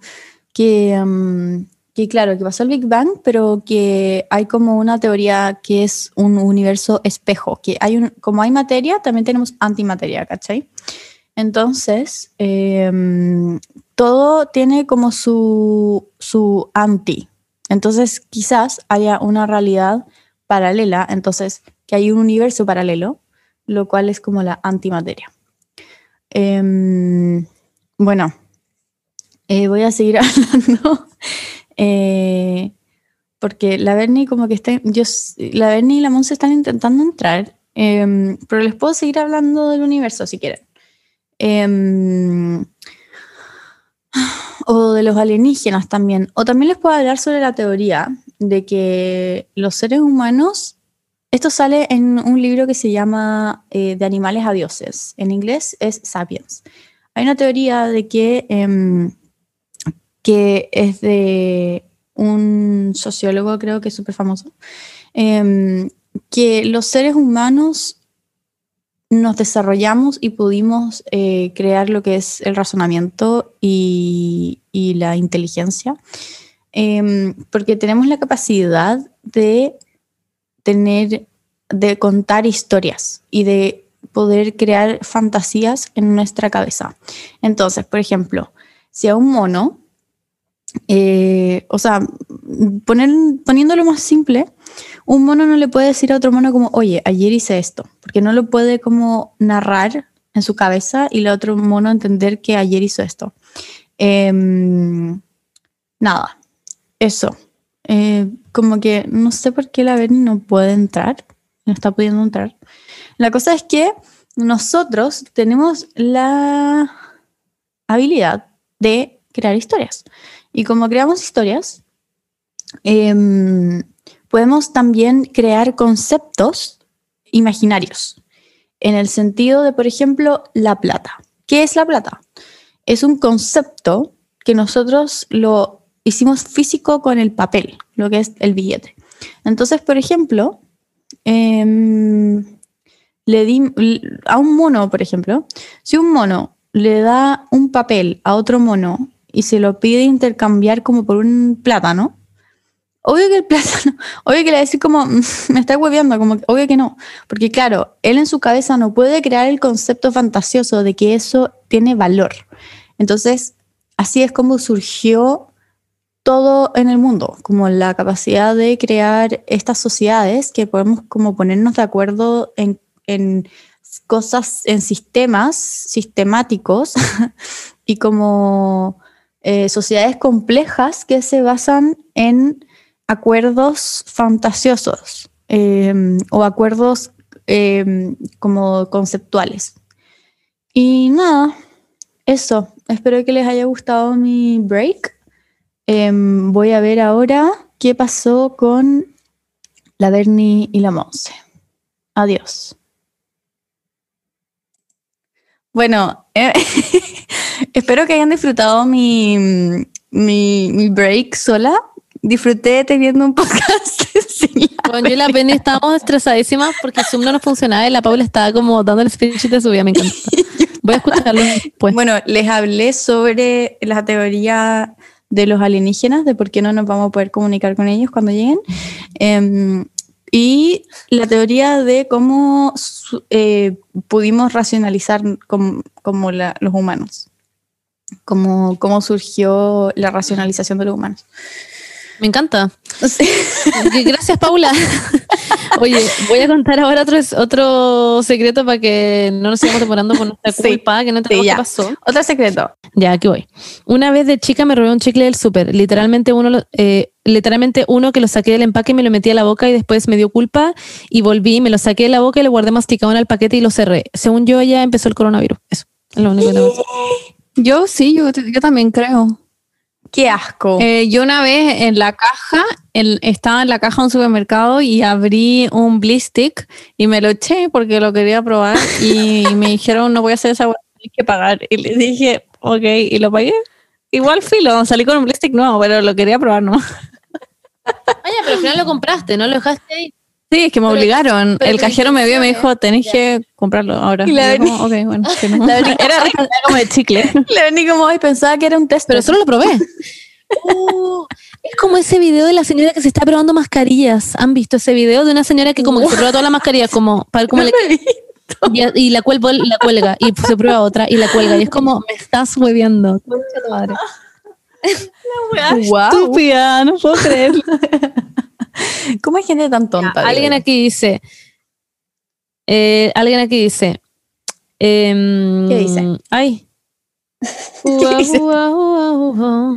que, em, que claro, que pasó el Big Bang, pero que hay como una teoría que es un universo espejo, que hay un, como hay materia, también tenemos antimateria, ¿cachai? Entonces, em, todo tiene como su, su anti. Entonces, quizás haya una realidad paralela, entonces, que hay un universo paralelo, lo cual es como la antimateria. Em, bueno, eh, voy a seguir hablando. eh, porque la Bernie como que está, yo, la Bernie y la Monse están intentando entrar, em, pero les puedo seguir hablando del universo si quieren. Em, o de los alienígenas también. O también les puedo hablar sobre la teoría de que los seres humanos, esto sale en un libro que se llama eh, De animales a dioses. En inglés es Sapiens. Hay una teoría de que, em, que es de un sociólogo, creo que es súper famoso, em, que los seres humanos nos desarrollamos y pudimos eh, crear lo que es el razonamiento y, la inteligencia, em, porque tenemos la capacidad de tener, de contar historias y de poder crear fantasías en nuestra cabeza. Entonces, por ejemplo, si a un mono, eh, o sea, poner, poniéndolo más simple, un mono no le puede decir a otro mono como, oye, ayer hice esto, porque no lo puede como narrar en su cabeza y el otro mono entender que ayer hizo esto. Em, nada, eso. Eh, como que no sé por qué la Bernie no puede entrar, no está pudiendo entrar. La cosa es que nosotros tenemos la habilidad de crear historias. Y como creamos historias, em, podemos también crear conceptos imaginarios. En el sentido de, por ejemplo, la plata. ¿Qué es la plata? Es un concepto que nosotros lo hicimos físico con el papel, lo que es el billete. Entonces, por ejemplo, em, le di a un mono, por ejemplo, si un mono le da un papel a otro mono y se lo pide intercambiar como por un plátano, obvio que el plátano, obvio que le va a decir como, "Mm, me está hueveando, como obvio que no, porque claro, él en su cabeza no puede crear el concepto fantasioso de que eso tiene valor. Entonces, así es como surgió todo en el mundo, como la capacidad de crear estas sociedades que podemos como ponernos de acuerdo en, en cosas, en sistemas sistemáticos y como eh, sociedades complejas que se basan en acuerdos fantasiosos eh, o acuerdos eh, como conceptuales. Y nada, eso. Espero que les haya gustado mi break. Em, voy a ver ahora qué pasó con la Bernie y la Monse. Adiós. Bueno, eh, espero que hayan disfrutado mi, mi break sola. Disfruté teniendo un podcast Bueno, yo y la Penny estábamos estresadísimas porque Zoom no nos funcionaba y la Paula estaba como dando el speech de su vida, me encanta. Voy a escucharlo después. Bueno, les hablé sobre la teoría de los alienígenas, de por qué no nos vamos a poder comunicar con ellos cuando lleguen, em, y la teoría de cómo eh, pudimos racionalizar como, como la- los humanos, cómo, cómo surgió la racionalización de los humanos. Me encanta. Gracias, Paula. Oye, voy a contar ahora otro, otro secreto para que no nos sigamos demorando por nuestra Sí. culpa, que no entendemos Sí, qué pasó. Otro secreto. Ya, aquí voy. Una vez de chica me robé un chicle del súper. Literalmente uno, eh, literalmente uno que lo saqué del empaque y me lo metí a la boca y después me dio culpa y volví, me lo saqué de la boca y lo guardé masticado en el paquete y lo cerré. Según yo, ya empezó el coronavirus. Eso es lo único que. Yo sí, yo, yo también creo. Qué asco. Eh, yo una vez en la caja, en- estaba en la caja de un supermercado y abrí un blistick y me lo eché porque lo quería probar y me dijeron no voy a hacer esa hueá, tienes que pagar. Y les dije, ok, y lo pagué. Igual filo, salí con un blistick nuevo, pero lo quería probar, ¿no? Vaya, pero al final lo compraste, no lo dejaste ahí. Sí, es que me Pero- obligaron. pero El cajero me vio y me dijo, tenés que comprarlo ahora. Y la Y como, ok, bueno, que no. La Era, era como de chicle. Le vení como hoy, pensaba que era un test. Pero solo lo probé. Uh, es como ese video de la señora que se está probando mascarillas. ¿Han visto ese video de una señora que como que se prueba todas las mascarillas como para ver cómo le y, y la, cuelga, la cuelga y se prueba otra y la cuelga y es como me estás hueviando. Concha tu madre. Wow. Estúpida, no puedo creer. ¿Cómo hay gente tan tonta? Alguien Diego? aquí dice eh, alguien aquí dice em, ¿Qué dice? Ay. ¿Qué dice? Ua.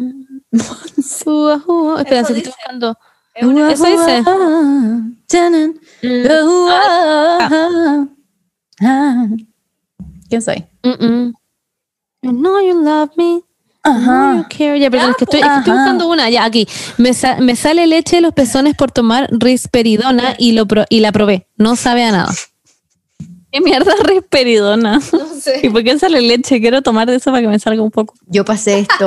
Espera, Eso estoy buscando. Eso dice. ua, tanan, ua, ah. ¿Quién soy? Mm, mm. You know you love me. Ajá. No, care. Ya, perdón, es que estoy, es que estoy Ajá. buscando una. Ya, aquí. Me, sa- me sale leche de los pezones por tomar risperidona y, lo pro- y la probé. No sabe a nada. ¿Qué mierda es risperidona? No sé. ¿Y por qué sale leche? Quiero tomar de eso para que me salga un poco. Yo pasé esto.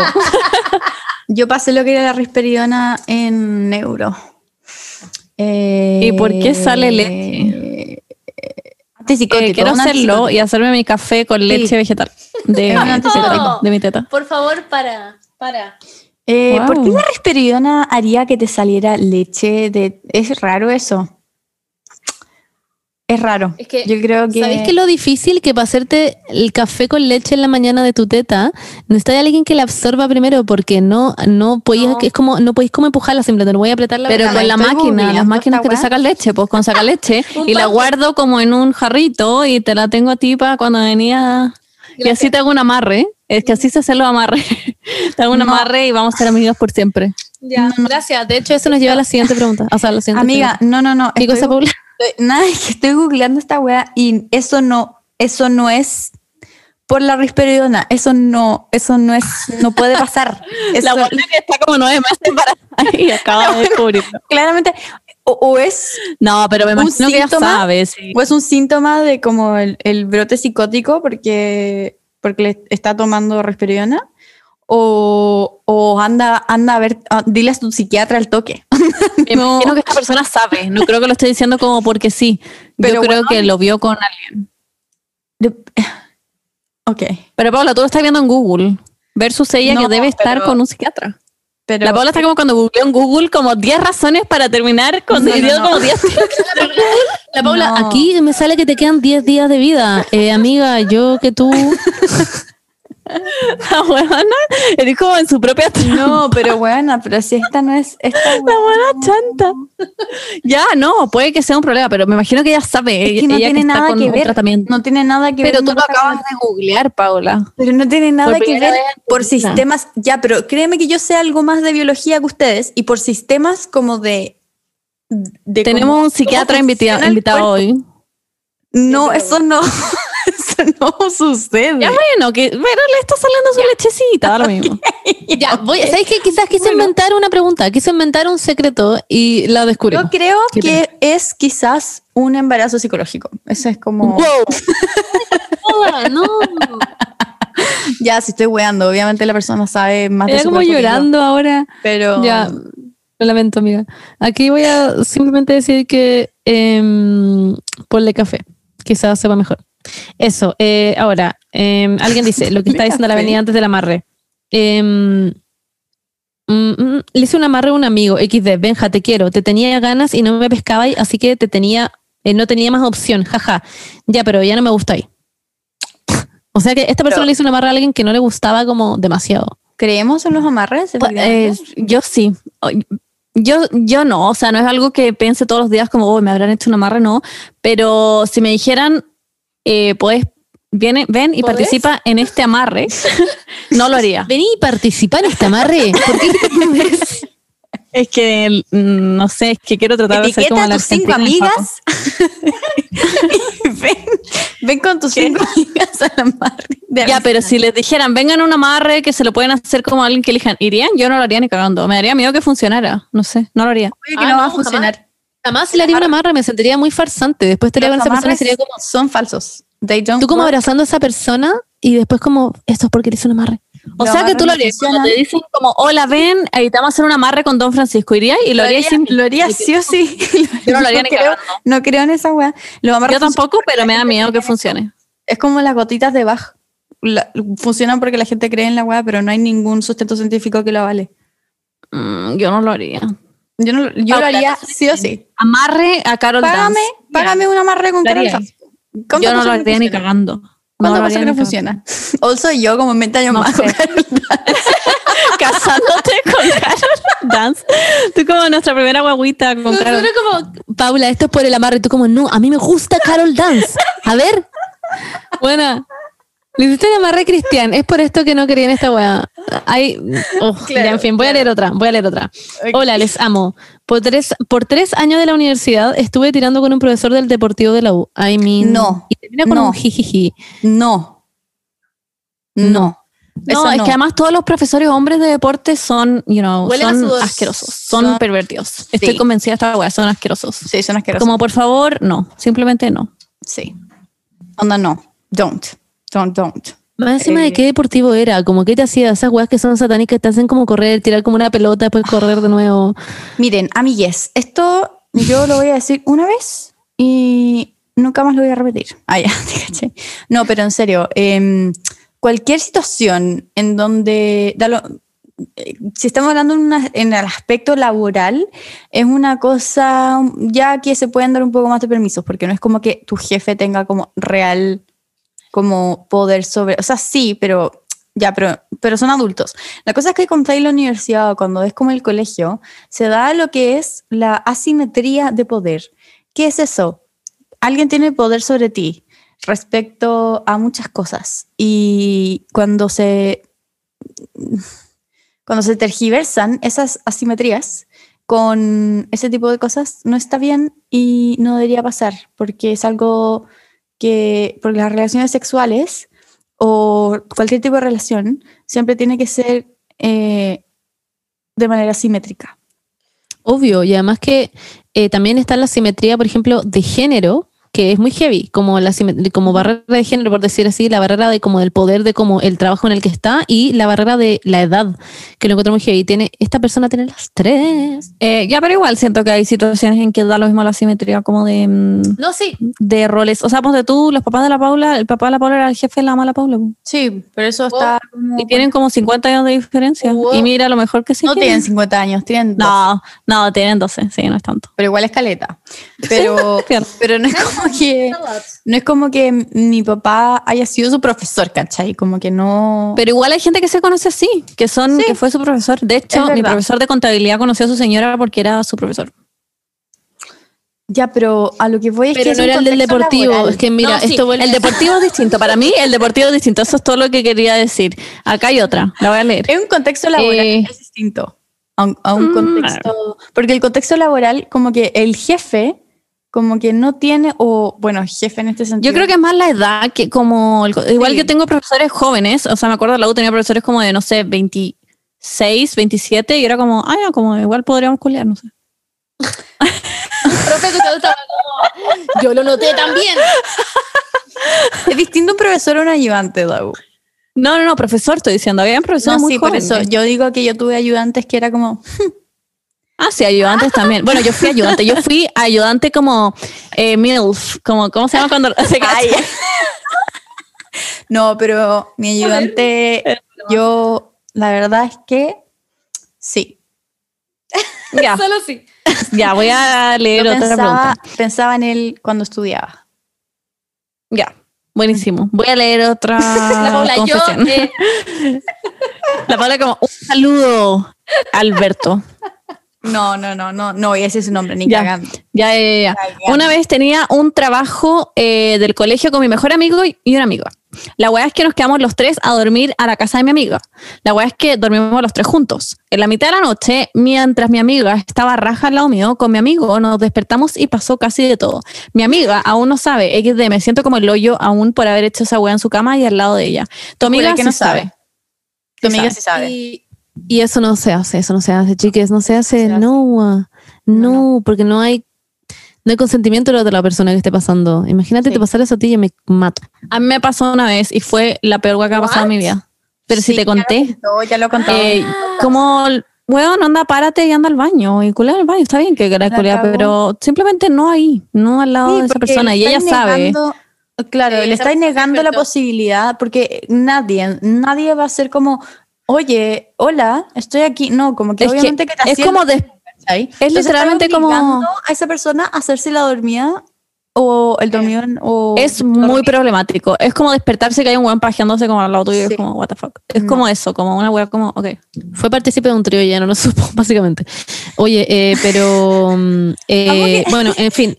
Yo pasé lo que era la risperidona en neuro. Eh, ¿Y por qué sale leche? Antipsicótico. Eh, quiero un hacerlo antipsicótico. y hacerme mi café con leche vegetal. De, de mi teta. Por favor, para. Para. Eh, ¿Por qué la risperidona haría que te saliera leche? De... Es raro eso. Es raro. Es que, Yo creo que. ¿Sabéis que lo difícil que para hacerte el café con leche en la mañana de tu teta, necesitas alguien que la absorba primero porque no, no podéis, No. es como, no podéis como empujarla simplemente, no voy a apretarla. Pero con la máquina, las máquinas que te sacan leche, pues con saca leche y la guardo como en un jarrito y te la tengo a ti para cuando venía. Y así te hago un amarre. Es que así se hace los amarres. te hago un amarre y vamos a ser amigas por siempre. Ya, gracias. De hecho, eso nos lleva a la siguiente pregunta. O sea, a la siguiente Amiga, no, no, no. ¿Qué estoy cosa, Paula? Estoy- Nada, es que estoy googleando esta weá y eso no, eso no es por la risperidona. Eso no, eso no es, no puede pasar. Eso, La buena que está como nueve meses embarazada y acaba de descubrirlo. claramente, o, o es, No, pero me ¿Un imagino que ya sabes. sí. o es un síntoma de como el, el brote psicótico porque, porque le está tomando risperidona. O, o anda, anda a ver, ah, dile a tu psiquiatra al toque. Me No. imagino que esta persona sabe. No creo que lo esté diciendo como porque sí. Pero Yo creo bueno. que lo vio con alguien. Ok. Pero Paula, tú lo estás viendo en Google. Versus ella No, que debe estar pero- con un psiquiatra. Pero, la Paula está como cuando googleó en Google como 10 razones para terminar con No, no, dio no. como 10 La Paula, No. aquí me sale que te quedan 10 días de vida. Eh, amiga, yo que tú. La huevona, eres como en su propia trampa. No, pero bueno, pero si esta no es. Esta La buena chanta. Ya, no, puede que sea un problema, pero me imagino que ella sabe. Es que no ella tiene nada que ver. No tiene nada que ver. pero tú lo acabas de googlear, Paula. Pero no tiene nada que ver por sistemas. Ya, pero créeme que yo sé algo más de biología que ustedes y por sistemas como de. de Tenemos cómo- un psiquiatra invitado, invitado hoy. No, eso no. eso no sucede. Ya bueno, que, pero le está saliendo su lechecita, lo mismo. Ya, voy, ¿sabes qué? Quizás quise inventar una pregunta, quise inventar un secreto y la descubrí. Yo creo que es quizás un embarazo psicológico. Eso es como. Wow. no. Ya, si estoy weando, obviamente la persona sabe más de Ella su como yo, llorando ahora. pero. Ya, lo lamento, amiga. Aquí voy a simplemente decir que em, ponle café. Quizás sepa mejor. Eso, eh, ahora, em, alguien dice lo que está diciendo la avenida antes del amarre. Em, mm, mm, le hice un amarre a un amigo, XD, Benja, te quiero, te tenía ganas y no me pescaba, así que te tenía, eh, no tenía más opción, jaja. Ya, pero ya no me gusta ahí. O sea que esta persona Pero- le hizo un amarre a alguien que no le gustaba como demasiado. ¿Creemos en los amarres? Pues, eh, yo sí. Yo, yo no, o sea, no es algo que piense todos los días como, oh, me habrán hecho un amarre, no. Pero si me dijeran, eh, puedes, viene, ven y ¿Podés? participa en este amarre, no lo haría. Vení y participa en este amarre. ¿Por qué te? Es que, mm, no sé, es que quiero tratar de ser como a la tus cinco amigas. ven, ven con tus cinco amigas a la mar. de Ya, pero si les dijeran, vengan a un amarre que se lo pueden hacer como alguien que elijan, ¿irían? Yo no lo haría ni cagando. Me daría miedo que funcionara. No sé, no lo haría. Obvio que Ah, no, va a funcionar. Jamás le haría una amarre, me sentiría muy farsante. Después estaría con esa persona y sería como, son falsos. They don't tú como work. abrazando a esa persona y después como, esto es porque le hice un amarre. O sea que tú lo no harías. Cuando te dicen como, hola, ven, ahí te vamos a hacer un amarre con Don Francisco. ¿Irías? Y lo, Lo haría, sin... lo haría sí o sí. Yo no lo haría ni creo, cagando. no creo en esa weá. Yo tampoco, pero me da miedo que funcione. Es como las gotitas de Bach. La- funcionan porque la gente cree en la weá, pero no hay ningún sustento científico que lo vale. Mm, yo no lo haría. Yo, no, yo lo haría no sí o sí. Amarre a Carol Págame, Dance. págame un amarre con Carol. Dance. ¿Cuánto Yo no lo haría ni cagando. ¿Cuánto lo pasa que no funciona? Also yo como 20 años No más sé. con Carol Dance. Casándote con Carol Dance. Tú como nuestra primera guaguita con Carol. Como, Paula, esto es por el amarre. Tú como, no, a mí me gusta Carol Dance. A ver. Buena. Le hiciste el amarre a Cristian. Es por esto que no quería en esta weá. Hay, oh, Claro, ya, en fin, voy a leer otra. Voy a leer otra. Hola, les amo. Por tres, por tres años de la universidad estuve tirando con un profesor del deportivo de la U. I mean, No, Y termina con no. un jijiji. No. No. No, Eso es que además todos los profesores hombres de deporte son, you know, Huelen son asquerosos, son, Son- pervertidos. Estoy convencida de esta weá, son asquerosos. Sí, son asquerosos. Como por favor, no, simplemente no. Sí. Onda no. Don't. Don't, don't. Más encima Eh. de qué deportivo era, como que te hacía esas weas que son satánicas, te hacen como correr, tirar como una pelota, después correr de nuevo. Miren, amigues, esto yo lo voy a decir una vez y nunca más lo voy a repetir. Ah, ya, te. No, pero en serio, em, cualquier situación en donde, da lo- eh, si estamos hablando en, una- en el aspecto laboral, es una cosa ya que se pueden dar un poco más de permisos, porque no es como que tu jefe tenga como real como poder sobre, o sea, sí, pero ya, pero, pero son adultos. La cosa es que cuando estás en la universidad cuando es como el colegio, se da lo que es la asimetría de poder. ¿Qué es eso? Alguien tiene poder sobre ti respecto a muchas cosas y cuando se cuando se tergiversan esas asimetrías con ese tipo de cosas no está bien y no debería pasar porque es algo que porque las relaciones sexuales o cualquier tipo de relación siempre tiene que ser eh, de manera simétrica. Obvio, y además que eh, también está la simetría, por ejemplo, de género, que es muy heavy, como la como barrera de género, por decir así, la barrera de como del poder de como el trabajo en el que está y la barrera de la edad, que lo encuentro muy heavy. Tiene, esta persona tiene las tres. Eh, ya, pero igual siento que hay situaciones en que da lo mismo la simetría como de, mm, No, sí. de roles. O sea, ponte tú, los papás de la Paula, el papá de la Paula era el jefe de la mala Paula. Sí, pero eso está como... Y tienen como 50 años de diferencia. Wow. Y mira, lo mejor que sí. No tienen 50 años, tienen 12, No, no, tienen 12, sí, no es tanto. pero igual es caleta. Pero, pero no es como que no es como que mi papá haya sido su profesor, ¿cachai? Como que no... Pero igual hay gente que se conoce así, que son, Sí. que fue su profesor. De hecho, mi profesor de contabilidad conoció a su señora porque era su profesor. Ya, pero a lo que voy es que Pero es no era el del deportivo. laboral. Es que mira, No, sí, esto vuelve el deportivo es distinto. Para mí, el deportivo es distinto. Eso es todo lo que quería decir. Acá hay otra. La voy a leer. Es un contexto laboral, Eh. es distinto a un, a un Mm. contexto. Porque el contexto laboral, como que el jefe, como que no tiene, o bueno, jefe en este sentido. Yo creo que es más la edad que como... el igual Sí. que tengo profesores jóvenes. O sea, me acuerdo, la U tenía profesores como de, no sé, 26, 27. Y era como, ah, ya, como igual podríamos culiar, no sé. Profe, estaba como- Yo lo noté también. es distinto un profesor a un ayudante, Dau. No, no, no, profesor estoy diciendo. Había profesores No, muy sí, por jóvenes. eso. Yo digo que yo tuve ayudantes que era como, Ah, sí, ayudantes también. Bueno, yo fui ayudante. Yo fui ayudante como eh, MILF. Como, ¿Cómo se llama cuando se Ay. No, pero mi ayudante, yo, la verdad es que sí. Ya, Solo sí. ya, voy a leer Yo otra pensaba, pregunta. pensaba en él cuando estudiaba. Ya, buenísimo. Voy a leer otra La Paula, yo. confesión. eh, La Paula como, un saludo, Alberto. No, no, no, no, no a decir su nombre, ni Ya. cagando. Ya, ya, ya. Una vez tenía un trabajo eh, del colegio con mi mejor amigo y una amiga. La weá es que nos quedamos los tres a dormir a la casa de mi amiga. La weá es que dormimos los tres juntos. En la mitad de la noche, mientras mi amiga estaba raja al lado mío, con mi amigo nos despertamos y pasó casi de todo. Mi amiga aún no sabe, XD, me siento como el hoyo aún por haber hecho esa weá en su cama y al lado de ella. Tu amiga que sí no sabe. sabe. Tu Sí amiga sabe. sí sabe. Y, y eso no se hace, eso no se hace, chiques, no se hace, se no, ah, No, no, porque no hay, no hay consentimiento de la otra persona que esté pasando. Imagínate Sí. te pasara eso a ti y me mato. A mí me pasó una vez y fue la peor weá que ha pasado en mi vida. Pero si te conté. Ya lo, contó, ya lo conté. Eh, como, weón, anda, párate y anda al baño. Y culea al baño, está bien que quieras cagó. pero simplemente no ahí, no al lado Sí, de esa persona. Y ella sabe. Claro, Sí, le estáis persona negando la posibilidad porque nadie, nadie va a ser como, oye, hola, estoy aquí. No, como que Es que obviamente que, te es como ¿cachai? es Entonces, literalmente como- a esa persona a hacerse la dormida o el dormidón o Es muy problemático. Es como despertarse que hay un weón pajeándose como al lado tuyo. Sí. Es como, what the fuck. Es No. como eso, como una weá como, ok. Fue partícipe de un trío ya no supo, básicamente. Oye, eh, pero mm, eh, bueno, en fin,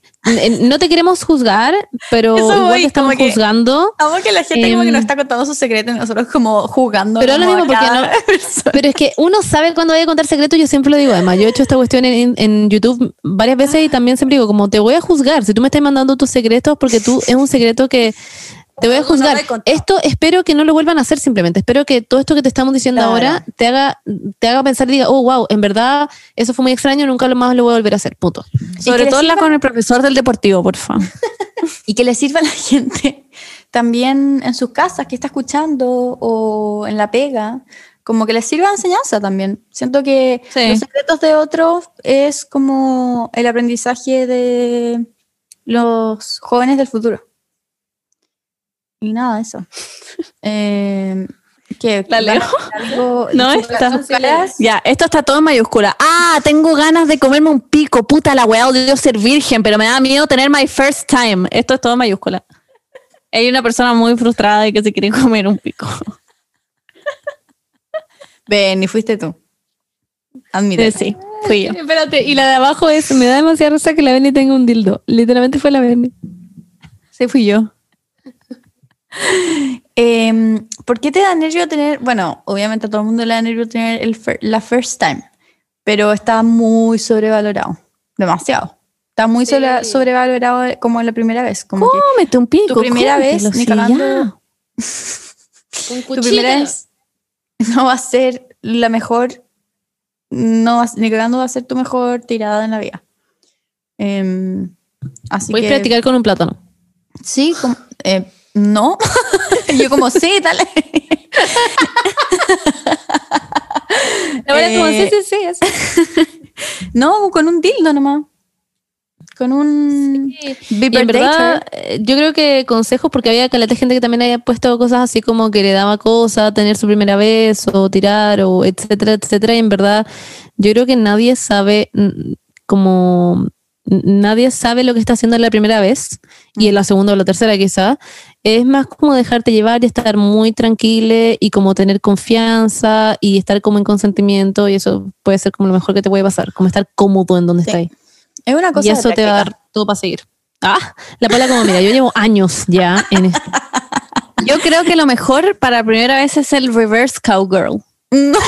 no te queremos juzgar, pero Eso igual voy, te estamos como que- juzgando. Amo que la gente como que Em, nos está contando sus secretos y nosotros como jugando. Pero es lo como mismo porque persona. Pero es que uno sabe cuando vaya a contar secretos, yo siempre lo digo. Además, yo he hecho esta cuestión en, en YouTube varias veces y también siempre digo, como te voy a juzgar. Si tú me estás mandando tus secretos, porque tú es un secreto que te voy a juzgar. esto espero que no lo vuelvan a hacer simplemente. Espero que todo esto que te estamos diciendo Claro. ahora te haga, te haga pensar y diga, oh, wow, en verdad, eso fue muy extraño, nunca lo más lo voy a volver a hacer. Punto. Sobre todo la con el profesor del deportivo, por favor. y que le sirva a la gente también en sus casas que está escuchando o en la pega, como que les sirva de enseñanza también. Siento que Sí. los secretos de otros es como el aprendizaje de los jóvenes del futuro. Y nada, eso. Eh, ¿qué? ¿La leo? Algo- No, caras- Ya, esto está todo en mayúscula. Ah, tengo ganas de comerme un pico. Puta la weá, odio ser virgen, pero me da miedo tener my first time. Esto es todo en mayúscula. Hay una persona muy frustrada y que se quiere comer un pico. Ven, y fuiste tú. Admite. Eh, sí, fui yo. Espérate, y la de abajo es, me da demasiada risa que la Benny tenga un dildo. Literalmente fue la Benny. Sí, fui yo. Em, ¿Por qué te da nervio tener, bueno, obviamente a todo el mundo le da nervio tener el fir- la first time, pero está muy sobrevalorado, demasiado. Está muy sobre- sobrevalorado como la primera vez, como Cómete un pico. tu primera vez, ni sí, tu primera vez no va a ser la mejor, no va- ni cagando va a ser tu mejor tirada en la vida. Em, así Voy a que practicar con un plátano. Sí, como, eh, no. yo como, sí, dale. La verdad es como, sí, sí, sí. No, con un dildo nomás. Con un Y en verdad, eh, yo creo que consejos, porque había caleta gente que también había puesto cosas así como que le daba cosa, tener su primera vez, o tirar, o etcétera, etcétera. Y en verdad, yo creo que nadie sabe, como nadie sabe lo que está haciendo en la primera vez, y en la segunda o la tercera quizá. Es más como dejarte llevar y estar muy tranquila y como tener confianza y estar como en consentimiento, y eso puede ser como lo mejor que te puede pasar, como estar cómodo en donde Sí. estás. Es una cosa Y eso te va a dar todo para seguir. Ah, la pala como, mira, yo llevo años ya en esto. Yo creo que lo mejor para primera vez es el reverse cowgirl. No.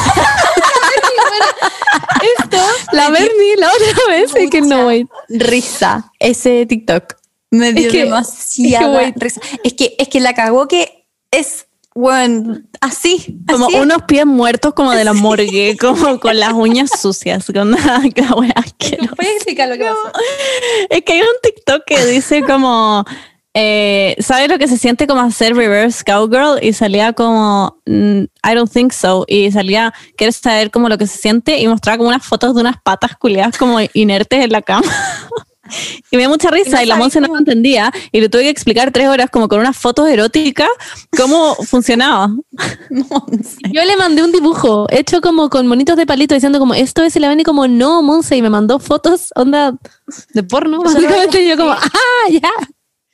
Esto, la Bernie la otra vez, es que no, wait. risa ese TikTok. Me dio que- demasiada es que, risa. Es que, es que la cagó que es, bueno, así. Como así. unos pies muertos como de la morgue, como con las uñas sucias. Con la, la wea asquerosa. ¿Puedes explicar lo que pasó? Es que hay un TikTok que dice como, eh, ¿sabes lo que se siente como hacer reverse cowgirl? Y salía como, mm, I don't think so. Y salía, ¿quieres saber como lo que se siente? Y mostraba como unas fotos de unas patas culiadas como inertes en la cama. Y me dio mucha risa y, la Monse no lo entendía y le tuve que explicar tres horas como con unas fotos eróticas cómo funcionaba. Yo le mandé un dibujo hecho como con monitos de palito diciendo como esto es y la ven y como no, Monse, y me mandó fotos, onda de porno, básicamente. Y yo como, ah, ya,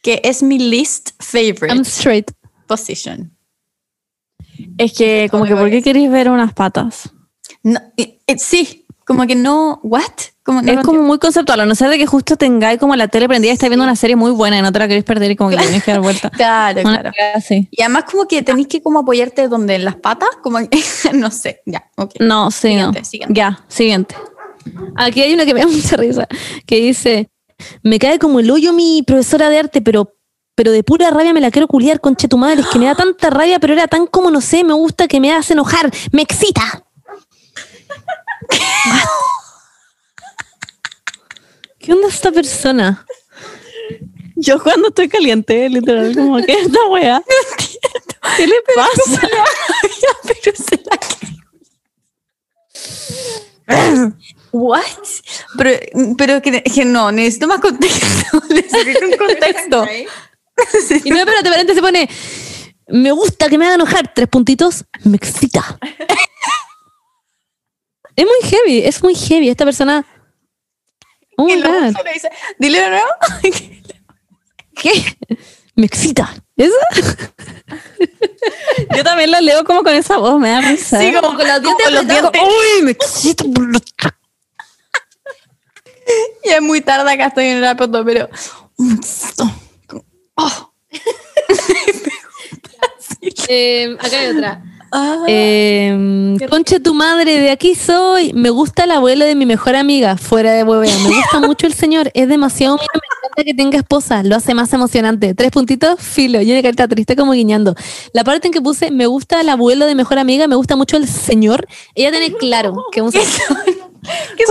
Que es mi least favorite I'm straight. position. Es que como que, ¿por qué queréis ver unas patas? No, sí, como que no, ¿what? Como, no es como muy conceptual, a no ser de que justo tengáis como la tele prendida y estáis viendo una serie muy buena y no te la queréis perder y como que le tenéis que dar vuelta. Claro, Una claro. así. Y además como que tenéis que como apoyarte donde en las patas, como no sé, ya, ok. No, sí, Siguiente, no. siguiente. Ya, siguiente. Aquí hay una que me da mucha risa, que dice, me cae como el hoyo mi profesora de arte, pero, pero de pura rabia me la quiero culiar, conche tu madre, es que me da tanta rabia, pero era tan como, no sé, me gusta que me hace enojar, me excita. ¿Qué onda esta persona? Yo cuando estoy caliente, literal, como que esta wea. ¿Qué le pasa? pero se la What? Pero, pero que, que no, necesito más contexto. necesito un contexto. Y no, espérate, espérate, se pone, me gusta que me haga enojar, tres puntitos, me excita. Es muy heavy, es muy heavy. Esta persona... Oh Y luego God. solo dice, Dile de nuevo. ¿Qué? Me excita. ¿Eso? Yo también la leo como con esa voz, me da risa. Sí, como con los dientes apretados. ¡Uy, me excita! Ya es muy tarde acá, estoy en el foto, pero. Oh. Eh, acá hay otra. Ah. Eh, conche tu madre, de aquí soy. Me gusta el abuelo de mi mejor amiga, fuera de huevea. Me gusta mucho el señor, es demasiado mío. Me encanta que tenga esposa, lo hace más emocionante. Tres puntitos, filo. Y una carita triste como guiñando. La parte en que puse, me gusta el abuelo de mejor amiga, me gusta mucho el señor. Ella tiene claro que un ¿Qué.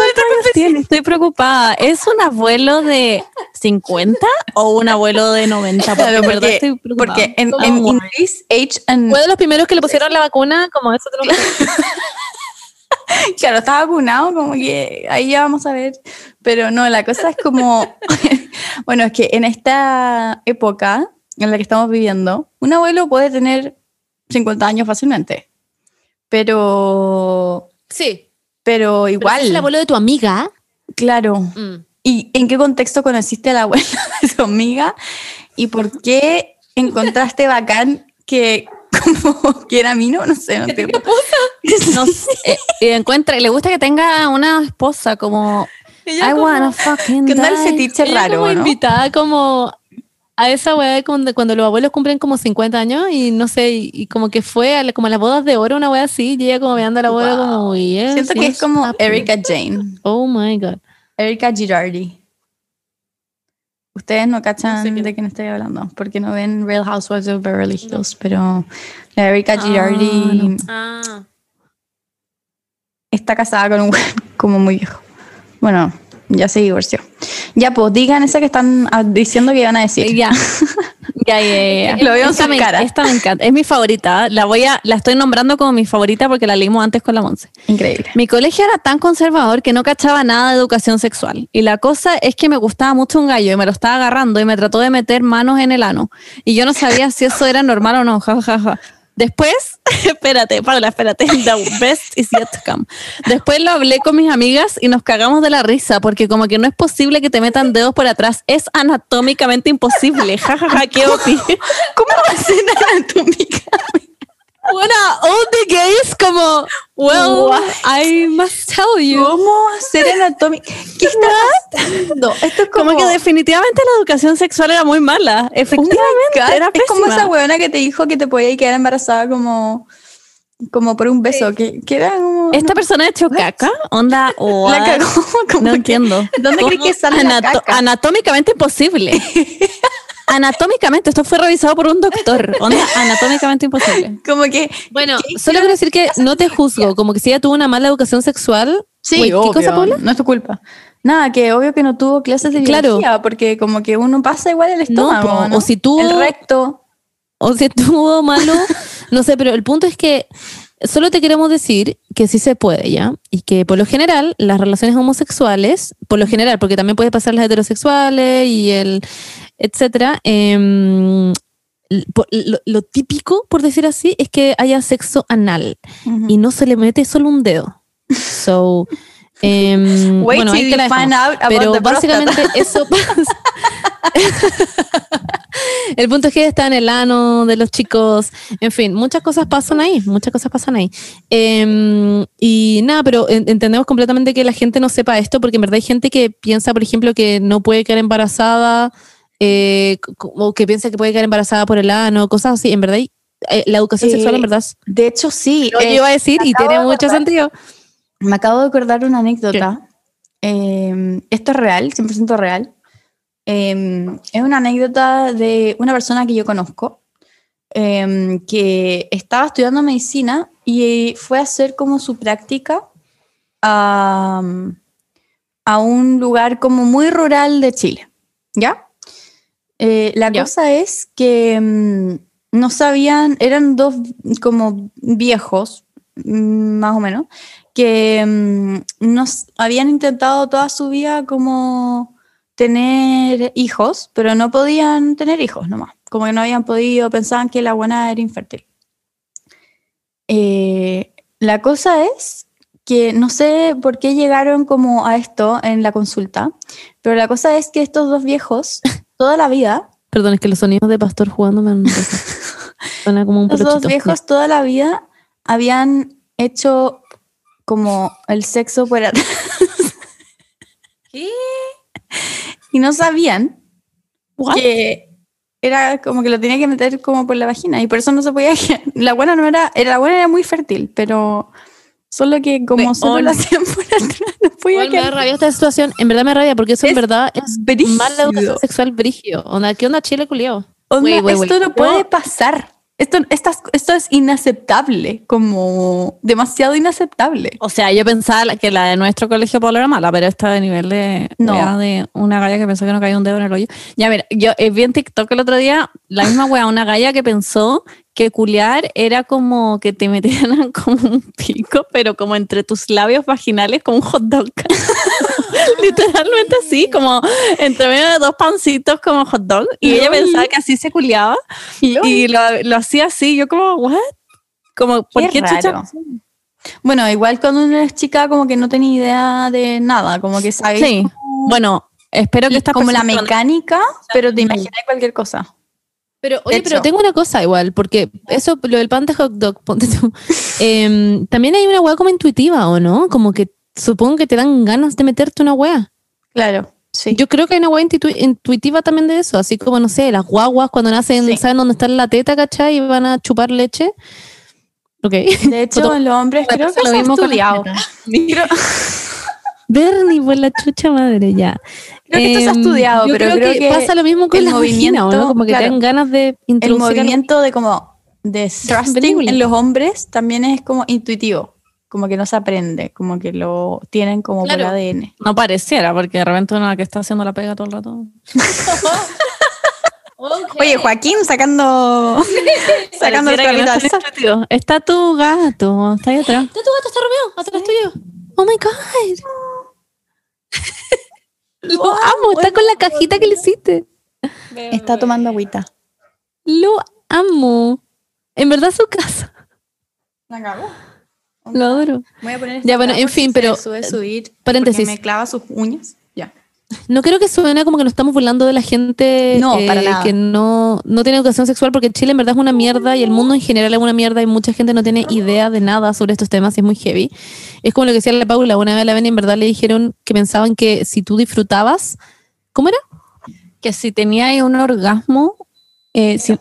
Estoy preocupada. ¿Es un abuelo de 50 o un abuelo de 90? Porque, verdad porque, estoy preocupada. porque en, Como en guay. in this age and Fue de los primeros que le pusieron la vacuna, como eso te lo claro, está vacunado, como que ahí ya vamos a ver. Pero no, la cosa es como, bueno, es que en esta época en la que estamos viviendo, un abuelo puede tener 50 años fácilmente. Pero, Sí. Pero igual, ¿Es el abuelo de tu amiga? claro. Mm. ¿Y en qué contexto conociste a la abuela de tu amiga? ¿Y por qué encontraste bacán que como que era mí? No, no sé, no entiendo. No sé, eh, y encuentra, le gusta que tenga una esposa como I wanna fucking Que el die. fetiche Ella raro, como ¿no? invitada como a esa weá de cuando, cuando los abuelos cumplen como 50 años y no sé, y, y como que fue a la- como a las bodas de oro, una weá así, y ella como mirando al abuelo Wow. como, yes, Siento que es como up?" Erika Jane. Oh my god. Erika Girardi. Ustedes no cachan No sé de quién estoy hablando, porque no ven Real Housewives of Beverly Hills, pero la Erika Girardi Ah. está casada con un como muy viejo. Bueno, ya se divorció. Ya, pues digan esa que están ah, diciendo que iban a decir. Ya. Ya, ya, ya. Lo veo en esta me, caras. esta me encanta. Es mi favorita. La voy a, la estoy nombrando como mi favorita porque la leímos antes con la Monse. Increíble. Mi colegio era tan conservador que no cachaba nada de educación sexual. Y la cosa es que me gustaba mucho un gallo y me lo estaba agarrando y me trató de meter manos en el ano. Y yo no sabía si eso era normal o no. Ja, ja, ja. Después, espérate, Paula, espérate. The best is yet to come. Después lo hablé con mis amigas y nos cagamos de la risa porque como que no es posible que te metan dedos por atrás. Es anatómicamente imposible. Ja, ja, ja, qué opi. ¿Cómo va a ser anatómica? Bueno, all the gays como, well, I must tell you. ¿Cómo hacer anatómica? ¿Qué está pasando? Esto es como, Como que definitivamente la educación sexual era muy mala. Oh Efectivamente, God, era es como esa weona que te dijo que te podía quedar embarazada como, como por un beso, que, que era como... Esta persona ha hecho caca, onda, la what? cagó. como No que- entiendo. ¿Dónde crees que sale la Anato-? Anatómicamente imposible. Anatómicamente, esto fue revisado por un doctor. Onda, anatómicamente imposible. Como que... Bueno, solo quiero decir que no te juzgo, como que si ella tuvo una mala educación sexual. Sí, Wait, ¿qué obvio, cosa, Paula? No es tu culpa. Nada, que obvio que no tuvo clases de Claro. biología, porque como que uno pasa igual el No, estómago, po, ¿no? o si tuvo- El recto. O si estuvo malo, no sé, pero el punto es que solo te queremos decir que sí se puede, ¿ya? Y que por lo general las relaciones homosexuales, por lo general, porque también puede pasar las heterosexuales y el etcétera, por- lo, lo típico, por decir así, es que haya sexo anal y no se le mete solo un dedo. So, em, Wait bueno, ahí till te la dejamos. out about Pero básicamente eso pasa. El punto es que está en el ano de los chicos. En fin, muchas cosas pasan ahí, muchas cosas pasan ahí. Em, y nada, pero en- entendemos completamente que la gente no sepa esto, porque en verdad hay gente que piensa, por ejemplo, que no puede quedar embarazada, eh, o que piensa que puede quedar embarazada por el ano, cosas así. En verdad, eh, la educación Eh, sexual en verdad es De hecho, sí. lo eh, iba a decir y tiene de mucho acordar. sentido. Me acabo de acordar una anécdota. Eh, esto es real, 100% real. Eh, es una anécdota de una persona que yo conozco eh, que estaba estudiando medicina y fue a hacer como su práctica a, a un lugar como muy rural de Chile. ¿Ya? Eh, la cosa es que mm, no sabían, eran dos como viejos, mm, más o menos, que mm, nos habían intentado toda su vida como tener hijos, pero no podían tener hijos nomás, como que no habían podido, pensaban que la buena era infértil. Eh, la cosa es que no sé por qué llegaron como a esto en la consulta, pero la cosa es que estos dos viejos, toda la vida, Perdón, es que los sonidos de pastor jugando me han Suena como un Los dos viejos toda la vida habían hecho como el sexo por atrás. Y no sabían que era como que lo tenía que meter como por la vagina y por eso no se podía. La buena no era, era la buena era muy fértil, pero solo que como solo lo hacían por atrás no podía Igual me da rabia esta situación. En verdad me rabia porque eso en Es verdad es brígido. mala educación sexual brigio. Onda, ¿Qué onda Chile, culiao? Onda, Güey, güey, esto güey. no puede pasar. Esto, estas- esto es inaceptable, como demasiado inaceptable. O sea, yo pensaba que la de nuestro colegio Pablo era mala, pero esta de nivel de, No. de una galla que pensó que no caía un dedo en el hoyo. Ya, mira, yo eh, vi en TikTok el otro día la misma wea, una galla que pensó que culiar era como que te metieran como un pico, pero como entre tus labios vaginales, como un hot dog. Literalmente así, como entre medio de dos pancitos como hot dog. Y ella pensaba que así se culiaba. Y lo, lo hacía así, yo como, ¿what? Como, ¿por Qué qué, chucha? Bueno, igual cuando uno es chica como que no tenía idea de nada, como que sabéis Sí. como, Bueno, espero que esta como la mecánica, pero te imaginas cualquier cosa. Pero, oye, pero tengo una cosa igual, porque eso, lo del pan de hot dog, ponte tú. Em, también hay una hueá como intuitiva, ¿o no? Como que supongo que te dan ganas de meterte una hueá. Claro, sí. Yo creo que hay una hueá intuitiva también de eso, así como, no sé, las guaguas cuando nacen Sí. saben dónde está la teta, ¿cachai? Y van a chupar leche. Ok. de hecho, en los hombres creo que lo mismo estudiado. Creo, Bernie, por la chucha madre, ya. Creo que esto se ha Em, estudiado, yo pero creo, creo, que, que, pasa lo mismo con el la vagina, ¿o movimiento, ¿no? Como que claro. te dan ganas de el movimiento de como de thrusting en los hombres también es como intuitivo. como que no se aprende, como que lo tienen como Claro. por ADN. No pareciera, porque de repente una que está haciendo la pega todo el rato. Oye, Joaquín sacando, sacando el no. Está tu gato, está ahí atrás. Está tu gato, está Romeo, atrás tuyo. Oh my god. Lo amo, está con la cajita que le hiciste. Está tomando agüita. Lo amo. En verdad su casa. La cagó. Lo adoro. Voy a poner Ya, bueno, en fin, pero, Sube, subir, paréntesis. me clava sus uñas. No creo que suene como que nos estamos burlando de la gente No, eh, para nada. que no, no tiene educación sexual, porque Chile en verdad es una mierda y el mundo en general es una mierda y mucha gente no tiene idea de nada sobre estos temas y es muy heavy. Es como lo que decía la Paula, una vez a la Beni en verdad le dijeron que pensaban que si tú disfrutabas, ¿cómo era? Que si tenía ahí un orgasmo, eh, si-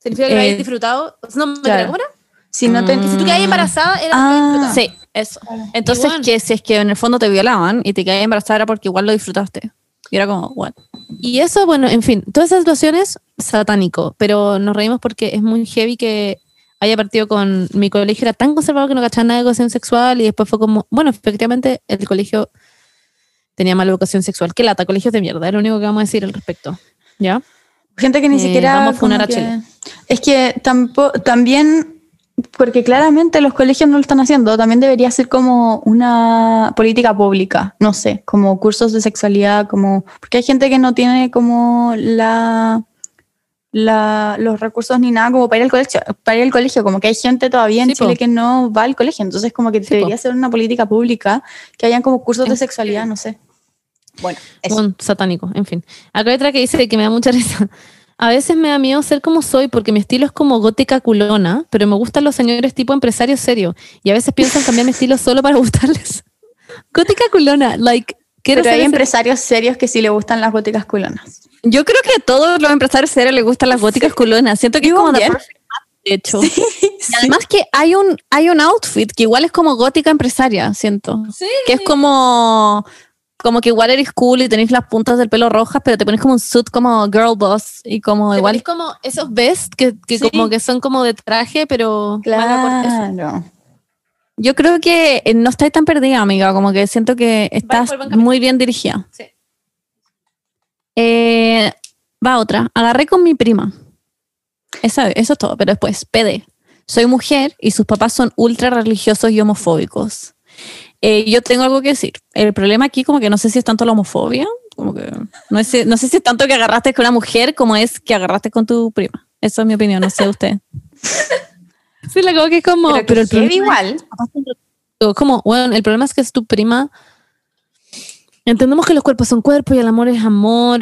Significa que habías disfrutado. No, me Claro. ¿cómo era? Si no te, Mm. Si tú quedas embarazada, era Ah. sí, eso. Entonces, que si es que en el fondo te violaban y te quedabas embarazada era porque igual lo disfrutaste. Y era como, what? Y eso, bueno, en fin, todas esas situaciones, satánico, pero nos reímos porque es muy heavy que haya partido con mi colegio, era tan conservador que no cachaba nada de educación sexual y después fue como, bueno, efectivamente el colegio tenía mala educación sexual. Qué lata, colegios de mierda, es lo único que vamos a decir al respecto. ¿Ya? Gente que ni Eh, siquiera. vamos a funar como a que- Chile. Es que tampoco, también, porque claramente los colegios no lo están haciendo, también debería ser como una política pública, no sé, como cursos de sexualidad, como. Porque hay gente que no tiene como la. la- los recursos ni nada como para ir al colegio, para ir al colegio, como que hay gente todavía en Sí, po. Chile que no va al colegio, entonces como que Sí, debería po. ser una política pública, que hayan como cursos de Es- sexualidad, no sé. Bueno, eso. Un satánico, en fin. Acá hay otra que dice que me da mucha risa. A veces me da miedo ser como soy porque mi estilo es como gótica culona, pero me gustan los señores tipo empresarios serios y a veces pienso en cambiar mi estilo solo para gustarles. gótica culona, like, Pero hay ser empresarios serios que sí le gustan las góticas culonas. Yo creo que a todos los empresarios serios les gustan las góticas culonas. Siento que es como match, de hecho. Y además que hay un, hay un outfit que igual es como gótica empresaria, siento. Que es como, como que igual eres cool y tenés las puntas del pelo rojas, pero te pones como un suit como girl boss y como Te igual. ponís como esos vest que, que Sí. como que son como de traje, pero eso. Claro. Yo creo que eh, no estás tan perdida, amiga. Como que siento que estás muy bien dirigida. Sí. Eh, va otra. Agarré con mi prima. Esa, eso es todo, pero después, PD. Soy mujer y sus papás son ultra religiosos y homofóbicos. Eh, yo tengo algo que decir. El problema aquí, como que no sé si es tanto la homofobia, como que no sé, no sé si es tanto que agarraste con una mujer como es que agarraste con tu prima. Esa es mi opinión, no sé usted. Sí, la como que es como, Pero, pero, el problema igual. como, bueno, el problema es que es tu prima. Entendemos que los cuerpos son cuerpos y el amor es amor.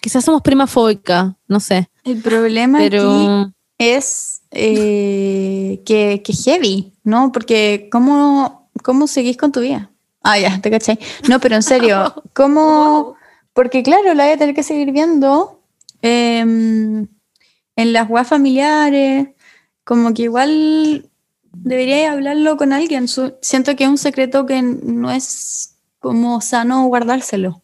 Quizás somos prima fóbica, no sé. El problema aquí es eh, que, que heavy, ¿no? Porque ¿cómo, ¿cómo seguís con tu vida? Ah, ya, te caché. No, pero en serio, ¿cómo? Porque claro, la voy a tener que seguir viendo em, en las web familiares, como que igual debería hablarlo con alguien. Siento que es un secreto que no es como sano guardárselo.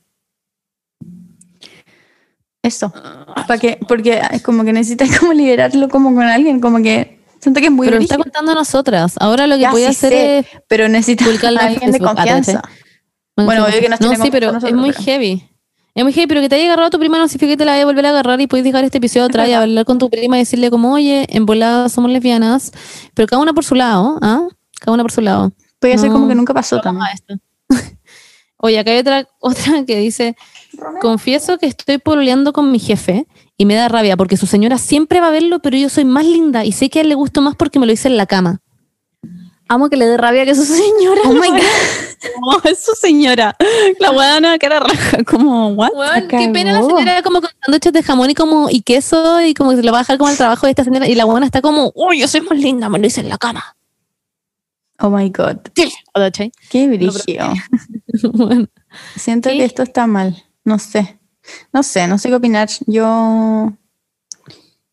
Eso. ¿Para qué? Porque es como que necesitas como liberarlo como con alguien, como que siento que es muy pero lo está contando a nosotras. Ahora lo que Ya, voy a sí hacer sé, es pero publicarlo en alguien de Facebook. Confianza. Bueno, obvio que No, tiene sí, pero nosotros, es muy pero- heavy. Es muy heavy, pero que te haya agarrado tu prima no significa que te la vaya a volver a agarrar y puedes dejar este episodio atrás y hablar con tu prima y decirle como, oye, en volada somos lesbianas, pero cada una por su lado, ¿ah? Cada una por su lado. Puede ser No. como que nunca pasó también. Oye, acá hay otra, otra que dice, confieso que estoy pololeando con mi jefe y me da rabia porque su señora siempre va a verlo, pero yo soy más linda y sé que a él le gusto más porque me lo hice en la cama. Amo que le dé rabia que su señora. Oh my God. No, es su señora. La buena cara raja, como, what? Qué pena la señora como con sándwiches de jamón y como y queso y como que se lo va a dejar como al trabajo de esta señora y la buena está como, uy, yo soy más linda, me lo hice en la cama. Oh my God. Qué brillo. Bueno, Siento que esto está mal. No sé. No sé, no sé qué opinar. Yo.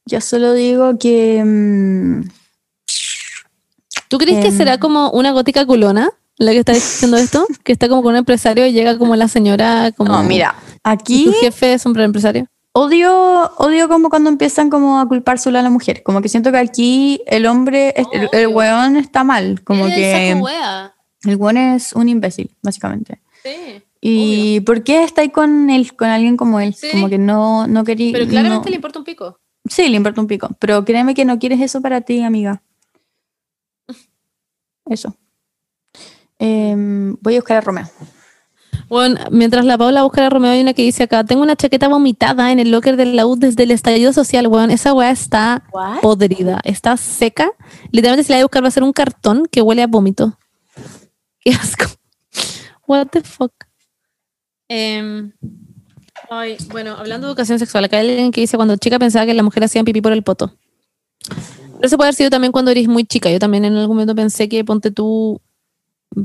Yo solo digo que. mm, ¿Tú crees que Em. será como una gótica culona la que está diciendo esto? Que está como con un empresario y llega como la señora como... no, mira, ¿Y aquí tu jefe es un empresario? odio, odio como cuando empiezan como a culpar solo a la mujer. Como que siento que aquí el hombre, el, el Obvio. weón está mal. Como que el weón es un imbécil, básicamente. Sí. ¿Y por qué estáis con él, con alguien como él? Sí. Como que no, no quería. Pero claramente no- le importa un pico. Sí, le importa un pico. Pero créeme que no quieres eso para ti, amiga. Eso. Em, voy a buscar a Romeo. Bueno, mientras la Paula busca a Romeo, hay una que dice acá: Tengo una chaqueta vomitada en el locker del la U desde el estallido social, weón. Esa weá está ¿What? podrida, está seca. Literalmente, si la voy a buscar, va a ser un cartón que huele a vómito. Qué asco. What the fuck. Em, ay, bueno, hablando de educación sexual, acá hay alguien que dice: Cuando chica pensaba que las mujeres hacían pipí por el poto. Pero eso puede haber sido también cuando eres muy chica. Yo también en algún momento pensé que ponte tú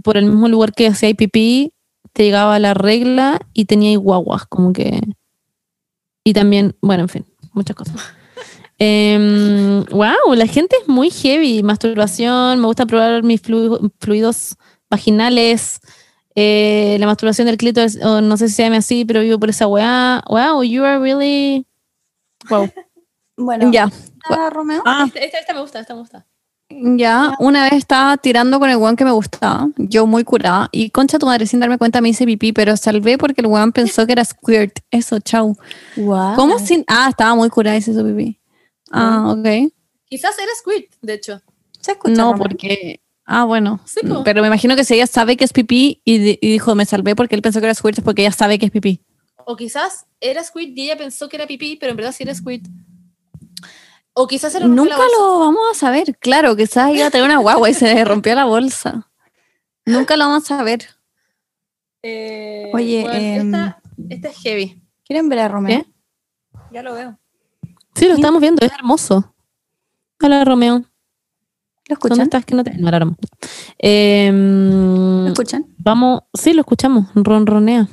por el mismo lugar que hacía pipí, te llegaba la regla y tenía guaguas, como que. Y también, bueno, en fin, muchas cosas. wow, la gente es muy heavy. Masturbación, me gusta probar mis flu- fluidos vaginales. Eh, la masturbación del clítoris, o no sé si se llama así, pero vivo por esa weá. Wow, you are really. Wow. Bueno, Ya. ¿a Romeo? Ah, Esta, esta me gusta, esta me gusta. ya. Una vez estaba tirando con el weón que me gustaba, yo muy curada, y concha tu madre, sin darme cuenta me hice pipí, pero salvé porque el weón pensó que era squirt. Eso, chau. Wow. ¿Cómo sin.? Ah, estaba muy curada y se hizo pipí. Ah, ok. Quizás era squirt, de hecho. ¿Se escucha, No, Romeo? porque. Ah, bueno. Sí. Pero me imagino que si ella sabe que es pipí y, di- y dijo, me salvé porque él pensó que era squirt, es porque ella sabe que es pipí. O quizás era squirt y ella pensó que era pipí, pero en verdad sí era squirt. O quizás era Nunca lo vamos a saber. Claro, quizás iba a tener una guagua y se le rompió la bolsa. Nunca lo vamos a saber. Oye, bueno, em, esta, esta es heavy. ¿Quieren ver a Romeo? ¿Qué? Ya lo veo. Sí, lo estamos viendo, es hermoso. Hola, Romeo. ¿Lo ¿Dónde escuchan? estás? Que no te... No. Em, ¿Lo escuchan? vamos, sí, lo escuchamos. Ronronea.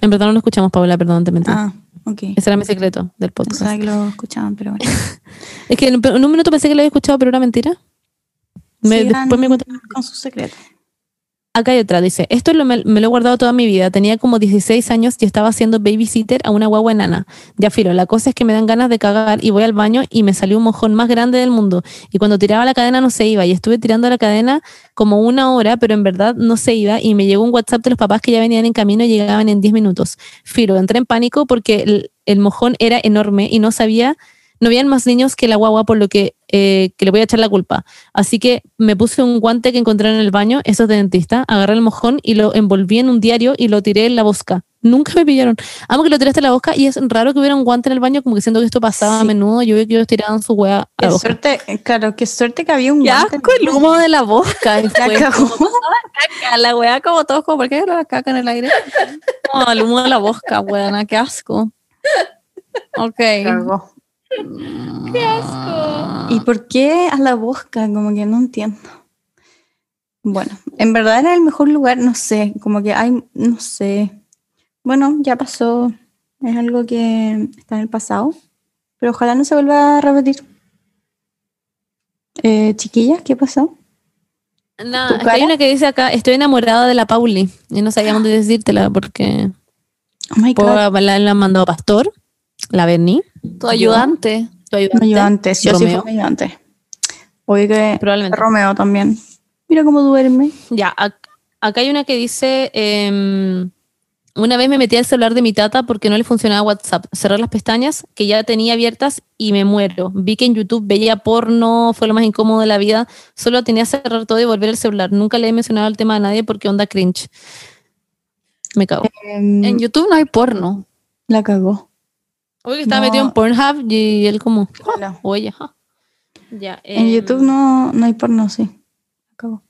En verdad no lo escuchamos, Paula, perdón, te mentí. Ah, ok. Ese era mi secreto del podcast. Pensaba que lo escuchaban, pero bueno. Es que en un minuto pensé que lo había escuchado, pero era mentira. Me- después me cuenta- con sus secretos. Acá hay otra, dice, esto lo- me, lo he guardado toda mi vida. Tenía como 16 años y estaba haciendo babysitter a una guagua enana. Ya filo, la cosa es que me dan ganas de cagar y voy al baño y me salió un mojón más grande del mundo. Y cuando tiraba la cadena no se iba. Y estuve tirando la cadena como una hora, pero en verdad no se iba. Y me llegó un WhatsApp de los papás que ya venían en camino y llegaban en 10 minutos. Filo, entré en pánico porque el, el mojón era enorme y no sabía, no habían más niños que la guagua, por lo que, eh, que le voy a echar la culpa. Así que me puse un guante que encontré en el baño, eso es de dentista, agarré el mojón y lo envolví en un diario y lo tiré en la bosca. Nunca me pillaron. Amo que lo tiraste en la bosca y es raro que hubiera un guante en el baño, como que siento que esto pasaba a menudo. Yo vi que ellos tiraban su hueá a Qué la bosca. suerte, eh, claro, qué suerte que había un Qué guante. asco el humo de la boca. La. Caca, La weá como todos, como, ¿por qué la caca en el aire? No, el humo de la boca, weona, qué asco. Ok. Cagó. ¿Y por qué a la bosca? Como que no entiendo. Bueno, en verdad era el mejor lugar, no sé, como que hay, no sé. Bueno, ya pasó, es algo que está en el pasado, pero ojalá no se vuelva a repetir. Eh, chiquillas, ¿qué pasó? Nada, ¿Tu es que hay una que dice acá, estoy enamorada de la Pauli. Y no sabíamos de decírtela porque Oh my God, por- la, la mandado Pastor, la Berni, Tu ayudante. tu ayudante, mi ayudante, sí, yo sí fui mi ayudante. Obvio que probablemente. Romeo también. Mira cómo duerme. Ya, ac- acá hay una que dice, em, una vez me metí al celular de mi tata porque no le funcionaba WhatsApp. Cerré las pestañas que ya tenía abiertas y me muero. Vi que en YouTube veía porno, fue lo más incómodo de la vida. Solo tenía que cerrar todo y volver el celular. Nunca le he mencionado el tema a nadie porque onda cringe. Me cago. Em, En YouTube no hay porno. la cagó. Oye, que estaba No. metido en Pornhub y él como, Hola. o ella. ja. Ya, En em, YouTube no, no hay porno, sí. La cagó.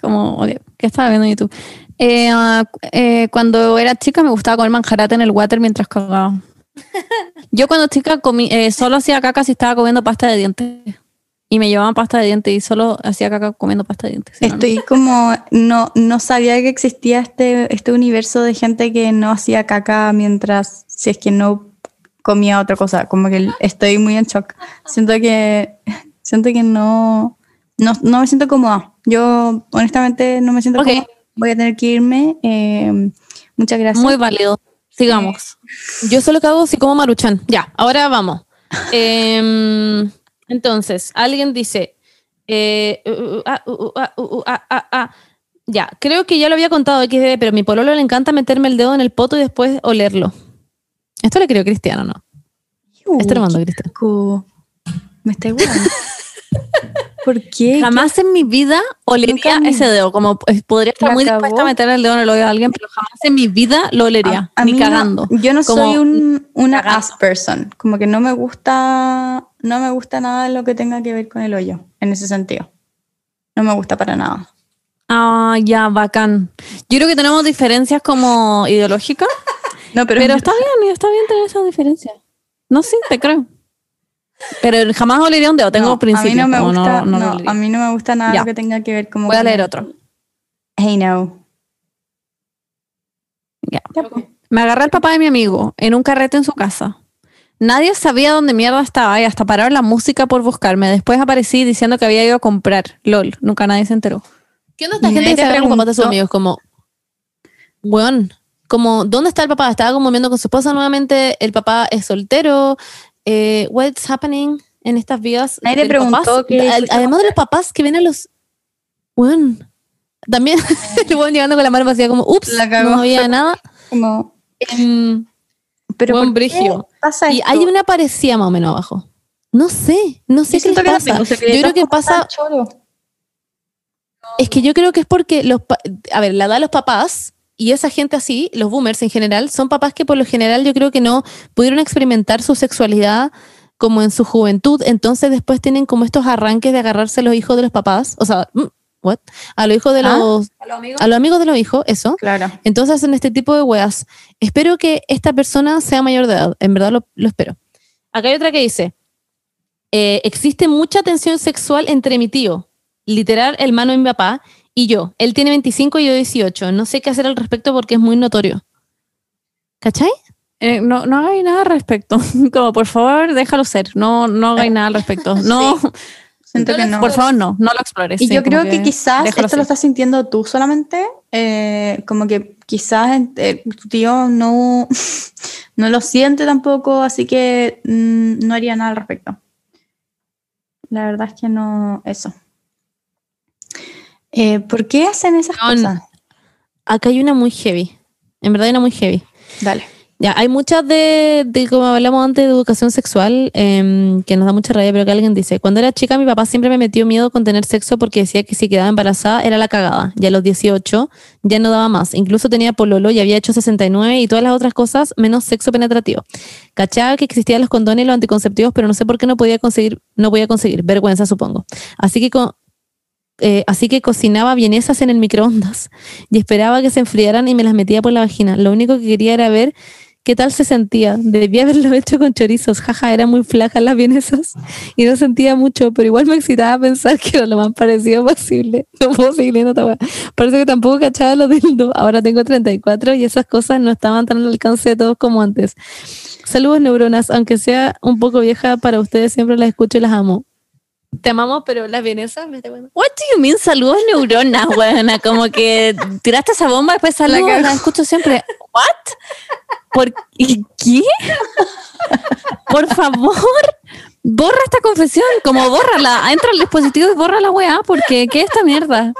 Como, ok, ¿qué estaba viendo en YouTube? Eh, ah, eh, cuando era chica me gustaba comer manjarate en el water mientras cagaba. Yo cuando chica comí, eh, solo hacía caca si estaba comiendo pasta de dientes. Y me llevaban pasta de dientes y solo hacía caca comiendo pasta de dientes. si no, no. Estoy como, no, no sabía que existía este, este universo de gente que no hacía caca mientras, si es que no comía otra cosa. Como que estoy muy en shock. Siento que, siento que no, no, no me siento cómoda. Yo honestamente no me siento cómoda voy a tener que irme. Eh, muchas gracias. Muy válido. Sigamos. Yo solo cago si como maruchan. Ya, ahora vamos. Em, entonces, alguien dice. eh, uh, uh, uh. Ya, creo que ya lo había contado XD, pero a mi pololo le encanta meterme el dedo en el poto y después olerlo. Esto le creo cristiano, ¿no? Uh, Esto lo mando qué Cristian. asco. Me está igual. ¿Por qué? Jamás en mi vida olería Nunca ese dedo. Como eh, podría estar muy cagó. dispuesta a meter el dedo en el oído de alguien, pero jamás en mi vida lo olería. A- a ni mí no- cagando. yo no Como soy un, una cagando. ass person. Como que no me gusta, no me gusta nada lo que tenga que ver con el hoyo, en ese sentido. No me gusta para nada. Ah, ya, bacán. Yo creo que tenemos diferencias como ideológicas, No, pero, pero, está bien, está bien tener esas diferencias. No, sí, te creo. Pero jamás olería un dedo, tengo no, principios. A mí no me gusta, no- no lo no, olería. a mí no me gusta nada Ya. lo que tenga que ver como Voy a leer otro. Hey, no. Ya. Me agarré al papá de mi amigo en un carrete en su casa. Nadie sabía dónde mierda estaba y hasta pararon la música por buscarme. Después aparecí diciendo que había ido a comprar. LOL, nunca nadie se enteró. ¿Qué onda esta Y gente que se te agarra con papás de sus amigos? Como, weón, como, ¿dónde está el papá? Estaba como viendo con su esposa nuevamente, el papá es soltero, eh, what's happening en estas vidas? Nadie Los preguntó a- a Además de los papás que ven a los, weón, también el weón llegando con la mano vacía como, ups, La no había nada. Como, Em, pero Buen ¿por qué brigio. pasa y hay una parecida más o menos abajo. No sé, no sé Yo qué les pasa. Yo creo que pasa. Es que yo creo que es porque los, a ver, la edad de los papás y esa gente así, los boomers en general, son papás que por lo general yo creo que no pudieron experimentar su sexualidad como en su juventud, entonces después tienen como estos arranques de agarrarse a los hijos de los papás, o sea, mm, what? A los hijos de Ah. los, a los amigos de los hijos, eso. Claro. Entonces hacen este tipo de weas. Espero que esta persona sea mayor de edad. En verdad lo, lo espero. Acá hay otra que dice: eh, Existe mucha tensión sexual entre mi tío, literal, el mano de mi papá, y yo. Él tiene 25 y yo 18. No sé qué hacer al respecto porque es muy notorio. ¿Cachai? Eh, no, no hagáis nada al respecto. Como, por favor, déjalo ser. No, no hagáis nada al respecto. No, Siento que no. por favor, no. No lo explores. Y sí, yo creo que, quizás esto lo estás sintiendo tú solamente, eh, como que quizás eh, tu tío no, no lo siente tampoco, así que mm, no haría nada al respecto. La verdad es que no, eso. Eh, ¿Por qué hacen esas No, cosas? Acá hay una muy heavy. En verdad hay una muy heavy. Dale. Ya, hay muchas de, de como hablamos antes, de educación sexual, em, que nos da mucha rabia, pero que alguien dice, cuando era chica mi papá siempre me metió miedo con tener sexo porque decía que si quedaba embarazada era la cagada. Ya a los 18 ya no daba más. Incluso tenía pololo y había hecho 69 y todas las otras cosas menos sexo penetrativo. Cachaba que existían los condones y los anticonceptivos, pero no sé por qué no podía conseguir, no podía conseguir. Vergüenza, supongo. Así que con, eh, así que cocinaba vienesas en el microondas y esperaba que se enfriaran y me las metía por la vagina. Lo único que quería era ver qué tal se sentía. Debía haberlo hecho con chorizos. Jaja, eran muy flacas las vienesas y no sentía mucho, pero igual me excitaba pensar que era lo más parecido posible. No puedo seguir leyendo esta. Parece que tampoco cachaba lo dildo. Ahora tengo 34 y esas cosas no estaban tan al alcance de todos como antes. Saludos, neuronas. Aunque sea un poco vieja para ustedes, siempre las escucho y las amo. Te amamos, pero las vienesas me te What do you mean? Saludos neuronas, buena. Como que tiraste esa bomba, después La saludos, cagó. la escucho siempre. ¿What? ¿Por qué? Por favor, borra esta confesión, como bórrala. Entra al dispositivo y borra la weá, porque ¿qué es esta mierda?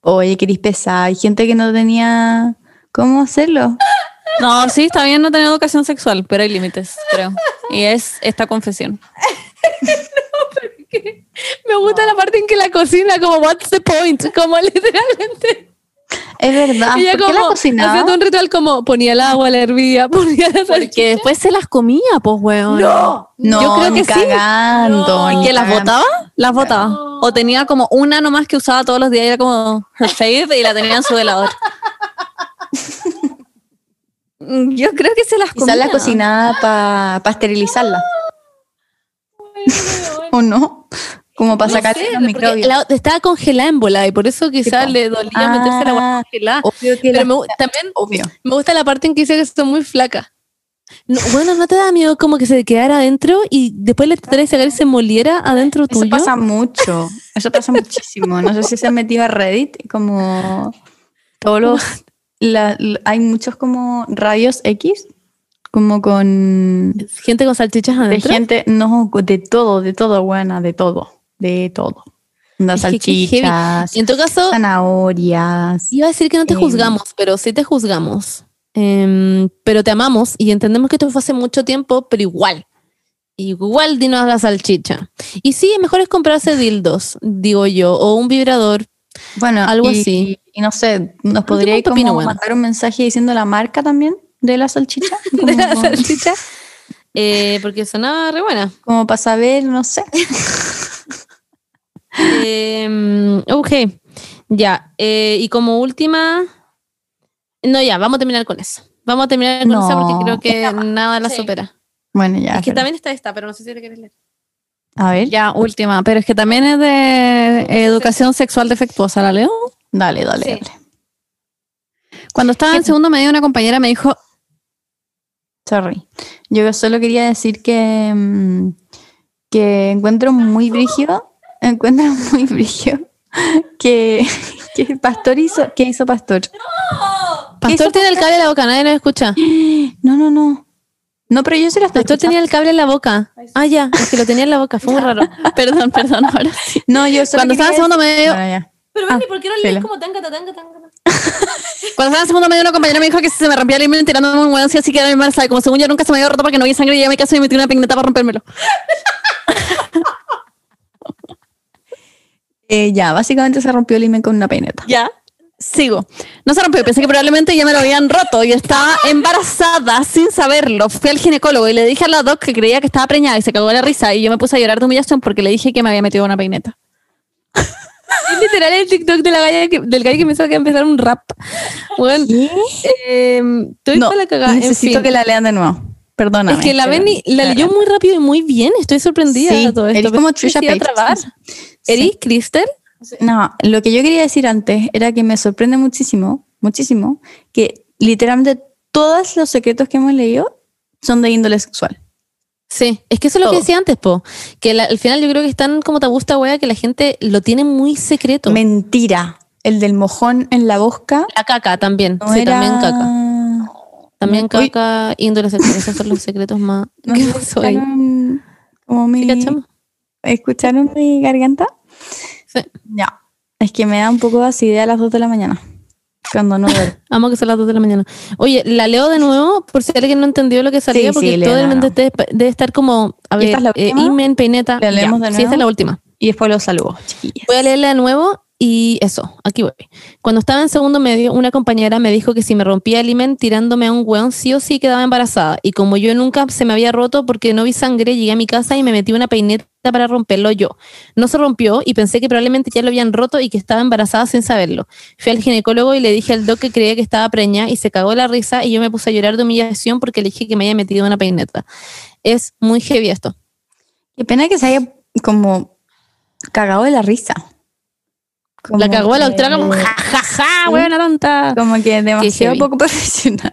Oye, Cris pesada. Hay gente que no tenía cómo hacerlo. No, sí, está bien no tener educación sexual, pero hay límites, creo. Y es esta confesión. Me gusta la parte en que la cocina, como, what's the point? Como literalmente. Es verdad. Ella ¿Por qué como la cocinaba? haciendo un ritual como ponía el agua, la hervía, ponía la Porque después se las comía, pues, weón. No, No, yo creo que sí. cagando. No. ni ¿Que las botaba? Las botaba. O tenía como una nomás que usaba todos los días era como her fave y la tenía en su velador. Yo creo que se las comía. Quizás la cocinaba para esterilizarla. ¿O no? Como para No sacar los microbios. la- estaba congelada en bola y por eso quizás le dolía meterse la agua Ah, congelada. Obvio que Pero la- me también obvio. me gusta la parte en que dice que son muy flacas. No, bueno, ¿no te da miedo como que se quedara adentro y después le traes sacar y se moliera adentro Eso tuyo? pasa mucho. Eso pasa muchísimo. No sé si se han metido a Reddit, como todos los. la- la- hay muchos como radios X, como con. Gente con salchichas De adentro. gente, no, de todo, de todo, buena, de todo. De todo. Unas Es que salchichas, En todo caso, zanahorias. iba a decir que no te Eh. juzgamos, pero sí te juzgamos. Em, pero te amamos y entendemos que esto fue hace mucho tiempo, pero igual. Igual dinos la salchicha. Y sí, mejor es comprarse dildos, digo yo, o un vibrador. Bueno, Algo y- así. Y no sé, ¿nos podría opino, como bueno. mandar un mensaje diciendo la marca también de la salchicha? de la salchicha. Eh, porque sonaba re buena. Como para saber, no sé. Em, ok, ya. eh, y como última. No, ya, vamos a terminar con eso. Vamos a terminar con No. esa porque creo que nada la Sí. supera. Bueno, ya. es que pero- también está esta, pero no sé si la quieres leer. A ver, Ya, última, pero es que también es de eh, educación sexual defectuosa, ¿la leo? dale, dale, Sí. dale. Cuando estaba en segundo medio, una compañera me dijo, Sorry. Yo solo quería decir que, mm, que encuentro muy brígido, encuentro muy brígido que, que Pastor hizo, ¿qué hizo Pastor? Pastor tiene el cable en la boca, nadie lo escucha. No, no, no. No, pero yo sí estoy Pastor tenía el cable en la boca. Ah, ya, es que lo tenía en la boca, fue muy raro. perdón, perdón, ahora sí. No, yo solo Cuando estaba en segundo medio, ya. Pero Benny, ¿por qué no lees como tanga, tanga, tanga? cuando estaba en segundo medio, una compañera me dijo que se me rompía el himen tirándome un hueón, así que era embarazada. Y Como según yo nunca se me había roto porque no había sangre, y ya me casé y me metí una pigneta para rompérmelo. Eh, ya, básicamente se rompió el imen con una peineta. Ya, sigo. No se rompió, pensé que probablemente ya me lo habían roto y estaba embarazada sin saberlo. Fui al ginecólogo y le dije a la doc que creía que estaba preñada y se cagó de la risa y yo me puse a llorar de humillación porque le dije que me había metido una peineta. Es literal el TikTok de la galla que, del gallo que pensó que iba a empezar un rap. Bueno, eh, estoy No, para la cagada. En necesito fin. que la lean de nuevo. Perdóname. Es que la Benny la leyó muy rápido y muy bien. Estoy sorprendida Sí, de todo esto. eres como Trisha Paytas. trabar. Sí. ¿Eres Crystal? No, lo que yo quería decir antes era que me sorprende muchísimo, muchísimo, que literalmente todos los secretos que hemos leído son de índole sexual. Sí, es que eso es lo que decía antes, po. Que la- al final yo creo que es tan como tabú esta wea que la gente lo tiene muy secreto. Mentira. El del mojón en la bosca. la caca también. no sí, era- también caca. También Uy. caca, índole sexual. Esos son los secretos más. No ¿Qué como mi-. ¿Escucharon mi garganta? Sí. Ya. Es que me da un poco de acidez a las 2 de la mañana. Cuando no. Amo que son las 2 de la mañana. Oye, la leo de nuevo por si alguien no entendió lo que salía, Sí, porque sí, todo el mundo debe, debe estar como, a ¿Y ver, es eh, imen, peineta. ¿La leemos de Sí, nuevo? esta es la última. y después los saludo, chiquillas. Voy a leerla de nuevo y eso, aquí voy. Cuando estaba en segundo medio, una compañera me dijo que si me rompía el imen tirándome a un hueón, sí o sí quedaba embarazada. Y como yo nunca se me había roto porque no vi sangre, llegué a mi casa y me metí una peineta para romperlo yo. No se rompió y pensé que probablemente ya lo habían roto y que estaba embarazada sin saberlo. Fui al ginecólogo y le dije al doc que creía que estaba preña y se cagó la risa y yo me puse a llorar de humillación porque le dije que me había metido una peineta. Es muy heavy esto. Qué pena que se haya como cagado de la risa. Como la cagó la doctora como jajaja, buena tonta. Como que demasiado poco profesional.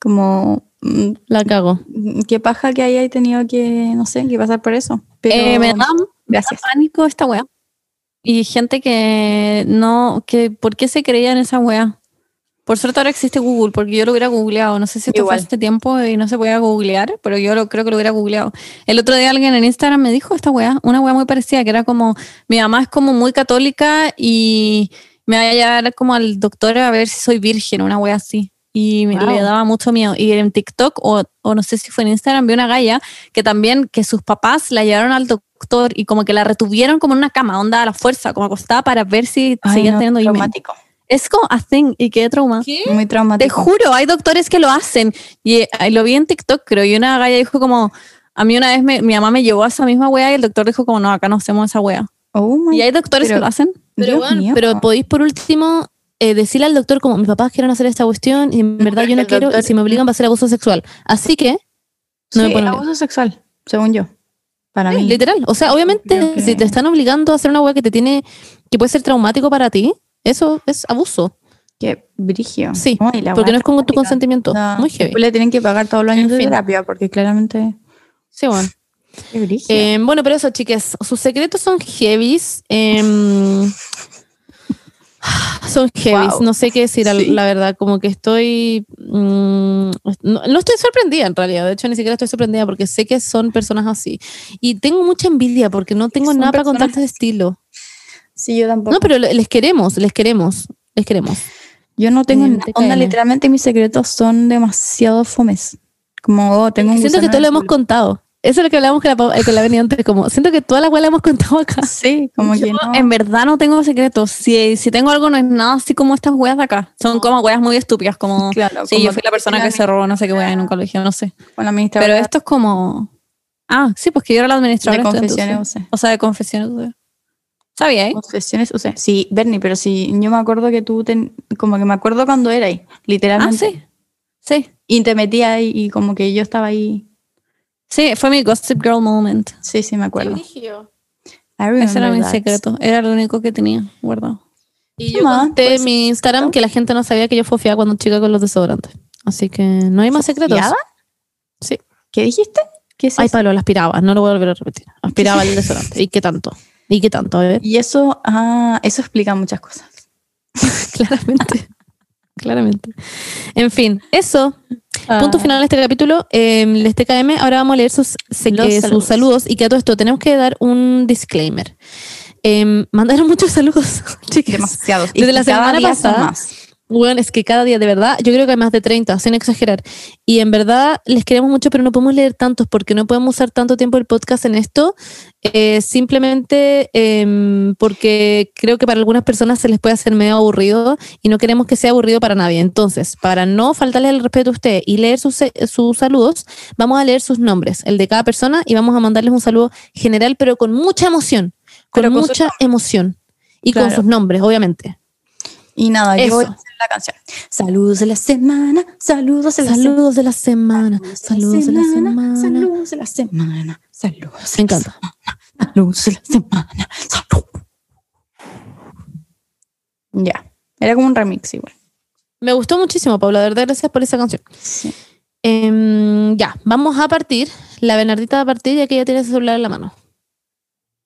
Como, mm, La cagó. qué paja que haya tenido que, no sé, que pasar por eso. Pero, Eh, me da gracias. pánico esta wea. Y gente que no, que ¿por qué se creía en esa wea? Por suerte ahora existe Google, porque yo lo hubiera googleado. No sé si esto Igual. fue hace tiempo y no se podía googlear, pero yo lo, creo que lo hubiera googleado. El otro día alguien en Instagram me dijo esta wea, una wea muy parecida, que era como, mi mamá es como muy católica y me va a llevar como al doctor a ver si soy virgen, una wea así. Y me- Wow. le daba mucho miedo. Y en TikTok, o, o no sé si fue en Instagram, vi una galla que también, que sus papás la llevaron al doctor y como que la retuvieron como en una cama, onda a la fuerza, como acostada para ver si Ay, seguían no, teniendo traumático. Es como a thing y qué trauma. Muy Te traumático. juro, hay doctores que lo hacen. Y eh, lo vi en TikTok, creo, y una galla dijo como, a mí una vez me- mi mamá me llevó a esa misma wea y el doctor dijo como, no, acá no hacemos esa wea. Oh my Y hay doctores pero- que lo hacen. Pero, Dios bueno, mío. pero podéis por último eh, decirle al doctor como mis papás quieren hacer esta cuestión y en verdad yo no quiero doctor- y si me obligan va a ser abuso sexual. Así que, no me Sí, ponen abuso sexual, según yo. Para mí. literal. O sea, obviamente que- si te están obligando a hacer una wea que te tiene, que puede ser traumático para ti, eso es abuso. Qué brigio. Sí, porque no es con tu consentimiento. No, Muy heavy. Le tienen que pagar todos los años En de fin. terapia porque claramente. Sí, bueno. Qué. Eh, bueno, pero eso, chiques, sus secretos son heavies. em, son heavies, Wow. no sé qué decir, Sí. la verdad, como que estoy... mm, no, no estoy sorprendida en realidad, de hecho ni siquiera estoy sorprendida porque sé que son personas así. Y tengo mucha envidia porque no tengo nada para contarte de estilo. Sí, yo tampoco. No, pero le- les queremos, les queremos, les queremos. yo no tengo Eh, nada. Onda, literalmente mis secretos son demasiado fomes. Como, oh, tengo un Siento que todo lo hemos contado. Eso es lo que hablamos con la, con la Beni antes, como siento que toda la cual la hemos contado acá. Sí, como que no. En verdad no tengo secretos. Si, si tengo algo, no es nada así como estas weas de acá. Son como weas muy estúpidas, como. Claro, Sí, como yo fui la persona que tiene se robó no sé qué wea en un colegio, no sé. Con la Pero esto es como. Ah, sí, pues que yo era la de administradora. confesiones, o sea. O sea, de confesiones. O sea. ¿Sabía, eh? Confesiones, o sea, sí, Bernie, pero sí, yo me acuerdo que tú, ten- como que me acuerdo cuando era ahí, Ah, literalmente. sí. Sí. Y te metías ahí y como que yo estaba ahí. Sí, fue mi Gossip Girl moment. Sí, sí, me acuerdo. Ese era mi secreto. Era lo único que tenía guardado. Y yo Toma, conté pues, en mi Instagram que la gente no sabía que yo fofiaba cuando chica con los desodorantes. Así que no hay más secretos. ¿Fofiaba? Sí. ¿Qué dijiste? ¿Qué es Ay? Pablo, la aspiraba. No lo voy a volver a repetir. Aspiraba el desodorante. ¿Y qué tanto? ¿Y qué tanto? Ver. Y eso, ah, eso explica muchas cosas. Claramente. Claramente. En fin, eso. Punto Ah, final de este capítulo. Eh, les TKM. Ahora vamos a leer sus, se- eh, sus saludos. saludos. Y que a todo esto tenemos que dar un disclaimer. Eh, mandaron muchos saludos, chicas. Demasiados. Y Desde la cada semana pasada. más. Bueno, es que cada día, de verdad, yo creo que hay más de 30, sin exagerar. Y en verdad les queremos mucho, pero no podemos leer tantos porque no podemos usar tanto tiempo el podcast en esto. eh, simplemente em, porque creo que para algunas personas se les puede hacer medio aburrido y no queremos que sea aburrido para nadie. Entonces, para no faltarle el respeto a usted y leer sus, sus saludos, vamos a leer sus nombres, el de cada persona, y vamos a mandarles un saludo general, pero con mucha emoción. Con con mucha emoción. Y con Claro. sus nombres, obviamente. Y nada, yo Eso. hacer la canción. Saludos de la semana, saludos de la semana. Saludos de la semana. Saludos de la semana. Saludos de la semana. Saludos. Me encanta. Saludos de la semana. Salud. Ya. Era como un remix igual. Me gustó muchísimo, Paula. De verdad, gracias por esa canción. Sí. Em, ya, vamos a partir. La Bernardita va a partir ya que ya tiene su celular en la mano.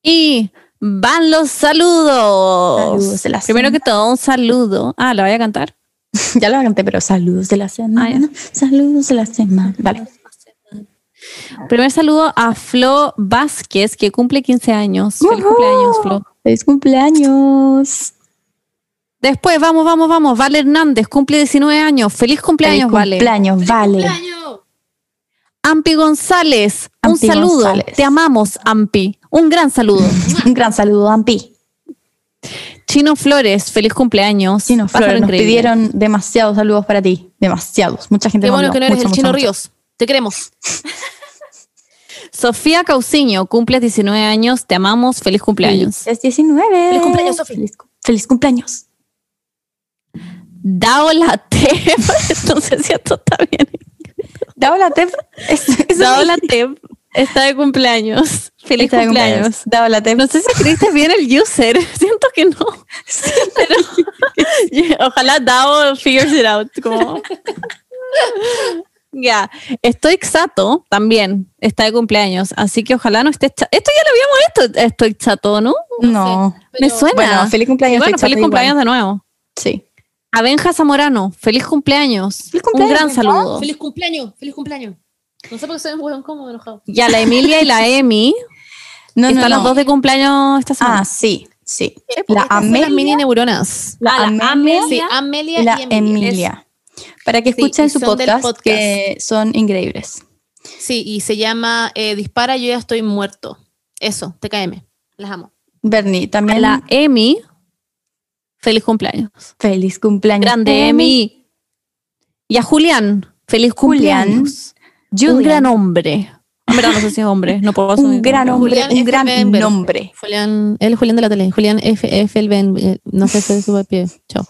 Y van los saludos. Saludos de la Primero semana. que todo, un saludo. Ah, ¿la voy a cantar? Ya lo canté, pero saludos de la semana. saludos de la semana. Vale. Primer saludo a Flo Vázquez, que cumple 15 años. Feliz cumpleaños, Flo. Feliz cumpleaños. Después, vamos, vamos, vamos. Vale Hernández, cumple 19 años. Feliz cumpleaños, Feliz Vale. cumpleaños, vale. Ampi González, un saludo. González. Te amamos, Ampi. Un gran saludo. Un gran saludo, Ampi. Chino Flores, feliz cuúmpleaños. Chino Flores, nos pidieron demasiados saludos para ti. Demasiados. Mucha gente Qué bueno que no eres Mucho, el mucho, Chino mucho. Ríos. Te queremos. Sofía Cauciño, cumples 19 años. Te amamos. Feliz cumpleaños. Es 19. Feliz cumpleaños, Sofi. Feliz, cu- feliz cumpleaños. Dao Latep. no sé si esto está bien. Dao la tep. Es, es Dao Latep está de cumpleaños. Feliz Está cumpleaños. Dao la tep. No sé si escribiste bien el user. Siento que no. Pero ojalá Dao figures it out. como- Ya, estoy Xato también está de cumpleaños, así que ojalá no esté cha- Esto ya lo habíamos visto, estoy Chato, ¿no? No. Me suena. Bueno, feliz cumpleaños. Bueno, feliz igual. cumpleaños de nuevo. Sí. A Benja Zamorano, feliz cumpleaños. Feliz cumpleaños, Un gran saludo. Feliz cumpleaños, feliz cumpleaños. No sé por qué soy un huevón como enojado. Y a la Emilia y la Emi, No, están no. las dos de cumpleaños esta semana. Ah, sí, sí. La La Amelia, las mini neuronas. la Ah, Amelia Sí, Amelia y la Emilia. Emilia. Para que escuchen su podcast, podcast. que son increíbles. Sí, y se llama eh, Dispara, yo ya estoy muerto. Eso, TKM. Las amo. Bernie, A también la Emi, feliz cumpleaños. feliz cumpleaños. Grande Emi. Y a Julián, feliz Julián. cumpleaños. Julian. Un gran hombre. En verdad no sé si es hombre, no puedo asumir Un gran hombre, Julián un F. gran nombre. Julián, él es Julián de la tele. Julián F. F. el Ben, eh, no sé si su pie. Chao.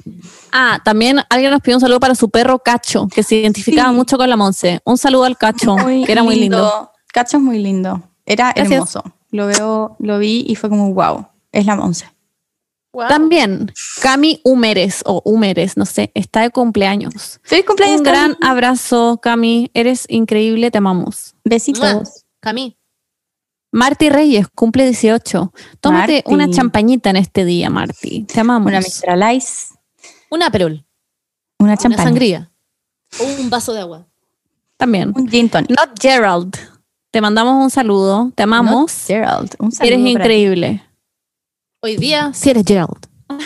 Ah, también alguien nos pidió un saludo para su perro Cacho, que se identificaba Sí. mucho con la Monse. Un saludo al Cacho, que era muy lindo. Cacho es muy lindo. Era Gracias. hermoso. Lo veo, lo vi y fue como wow. Es la Monse. También, Cami Humeres o Humeres, no sé, está de cumpleaños. Feliz cumpleaños, Un gran abrazo, Cami. Eres increíble, te amamos. Besitos. Cami. Marti Reyes cumple 18. Tómate una champañita en este día, Marti. Te amamos. Una Mistral Ice, Una perol. una Una champaña, sangría. O un vaso de agua. También. un gin tonic. Not Gerald. Te mandamos un saludo. Te amamos. Not Gerald, un saludo Eres ti. Hoy día, si eres Gerald.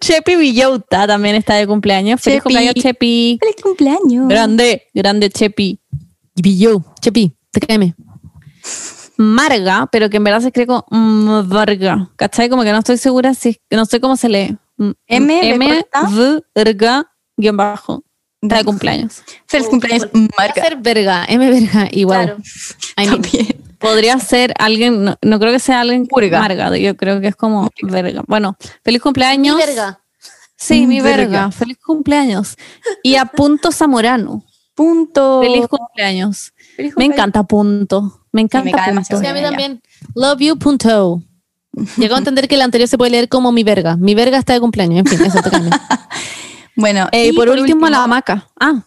Chepi Villota también está de cumpleaños. Feliz Chepi. cumpleaños, Chepi. Feliz cumpleaños. Grande, grande Chepi. Billo. Chepi, te créeme. Marga, pero que en verdad se escribe como Varga. ¿Cachai? Como que no estoy segura si no sé cómo se lee. M, M. V, Verga, guion bajo. Está de cumpleaños. Feliz cumpleaños, Voy a Marca. ser verga. M verga. Igual. Claro. I mean, También. Podría ser alguien, no, no creo que sea alguien. Marga, yo creo que es como verga. Bueno, feliz mi cumpleaños. verga. Sí, mi Verga. verga. Feliz cumpleaños. Y a Punto Zamorano. Punto. Feliz cumpleaños. Feliz Me cumpleaños. encanta Punto. Me encanta me cae Punto. demasiado Sí, a mí también. Love you, punto. Llegó a entender que el anterior se puede leer como mi verga. Mi verga está de cumpleaños. En fin, eso te cambia. Bueno, Eh, y por, último, la hamaca. Ah,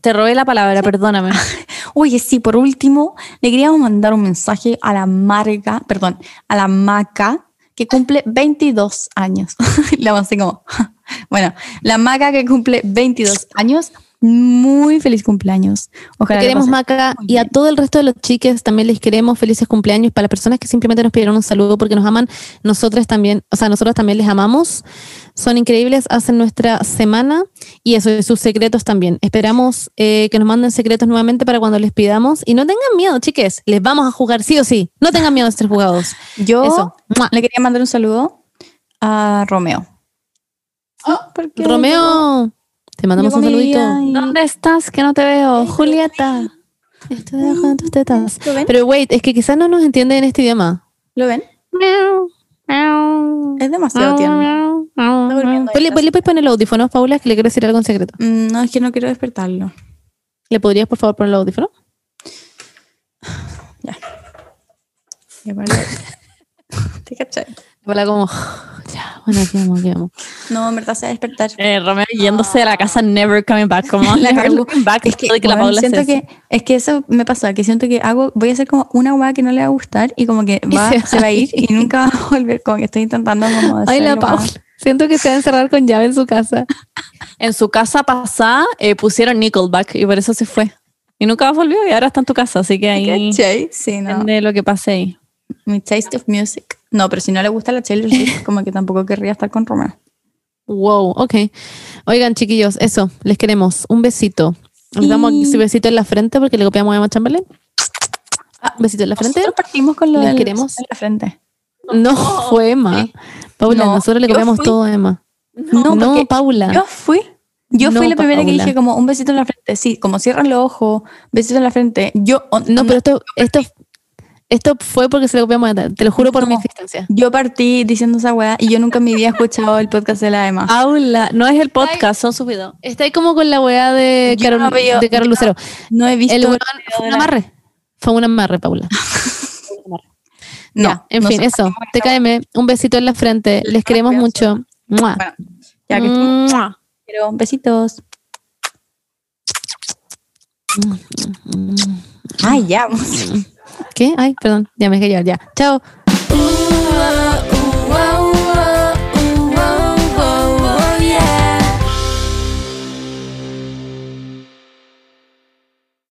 te robé la palabra, perdóname. Oye, sí, por último, le queríamos mandar un mensaje a la Marga, perdón, a la Maca, que cumple 22 años. la avancé como. bueno, la Maca que cumple 22 años. Muy feliz cumpleaños. Te Ojalá. queremos, Maca, y a todo el resto de los chiques también les queremos felices cumpleaños. Para las personas que simplemente nos pidieron un saludo porque nos aman, nosotros también, o sea, nosotros también les amamos. Son increíbles, hacen nuestra semana y eso, y sus secretos también. Esperamos eh, que nos manden secretos nuevamente para cuando les pidamos. Y no tengan miedo, chiques, les vamos a jugar sí o sí. No tengan miedo de ser jugados. Yo Eso. Le quería mandar un saludo a Romeo. Porque Romeo, te mandamos un saludito. ¿Dónde estás? Que no te veo. Julieta. Estoy debajo de tus tetas. ¿Lo ven? Pero wait, es que quizás no nos entienden en este idioma. ¿Lo ven? Es demasiado tierno. Pues le, atrás. le puedes poner los audífonos, Paula, que le quiero decir algo en secreto. Mm, No, es que no quiero despertarlo. ¿Le podrías, por favor, poner los audífonos? Me vale. ¿Te cachai? Paula como, ya, bueno, aquí vamos, aquí vamos. No, en verdad se va a despertar. Eh, Romeo yéndose de la casa, never coming back. Como La never looking back. Es que, que la Paula siento se- que es que eso me pasa, que siento que hago, voy a hacer como una weá que no le va a gustar y como que Y va, se se, va a ir y nunca va a volver, como que estoy intentando como Ay, la Paula. Siento que se va a encerrar con llave en su casa. En su casa pasada eh, pusieron Nickelback y por eso se fue. Y nunca volvió y ahora está en tu casa, así que ahí ¿Cachai? Sí, no. de lo que pase ahí. Mi taste of music. No, pero si no le gusta la Taylor Swift, como que tampoco querría estar con Romeo. Wow, ok. Oigan, chiquillos, eso, les queremos. Un besito. Les damos su besito en la frente porque le copiamos a Emma Chamberlain. Un besito en la frente. Nosotros partimos con lo ¿Les del queremos? en la frente. No, fue Emma. Paula, No, nosotros le copiamos fui. todo a Emma. No, No, Paula. yo fui. Yo No, fui la primera que dije como un besito en la frente. Sí, como cierran los ojos, besito en la frente. Yo, No, pero esto, esto, esto fue porque se le copiamos a. Te lo juro por No. mi existencia. Yo partí diciendo esa weá y yo nunca en mi vida he escuchado el podcast de la Emma. Paula, no es el podcast, son sus videos. Está ahí como con la weá de Carol, no veo- de Carol Lucero. No he visto. El weón fue un amarre. Fue un amarre, Paula. No, Ya, en fin, eso. TKM, un besito en la frente. Les queremos mucho. Bueno, ya que Mua. pero besitos. Ay, ya. ¿Qué? Ay, perdón, ya me dejé llevar, ya. Chao. Uh, uh, uh.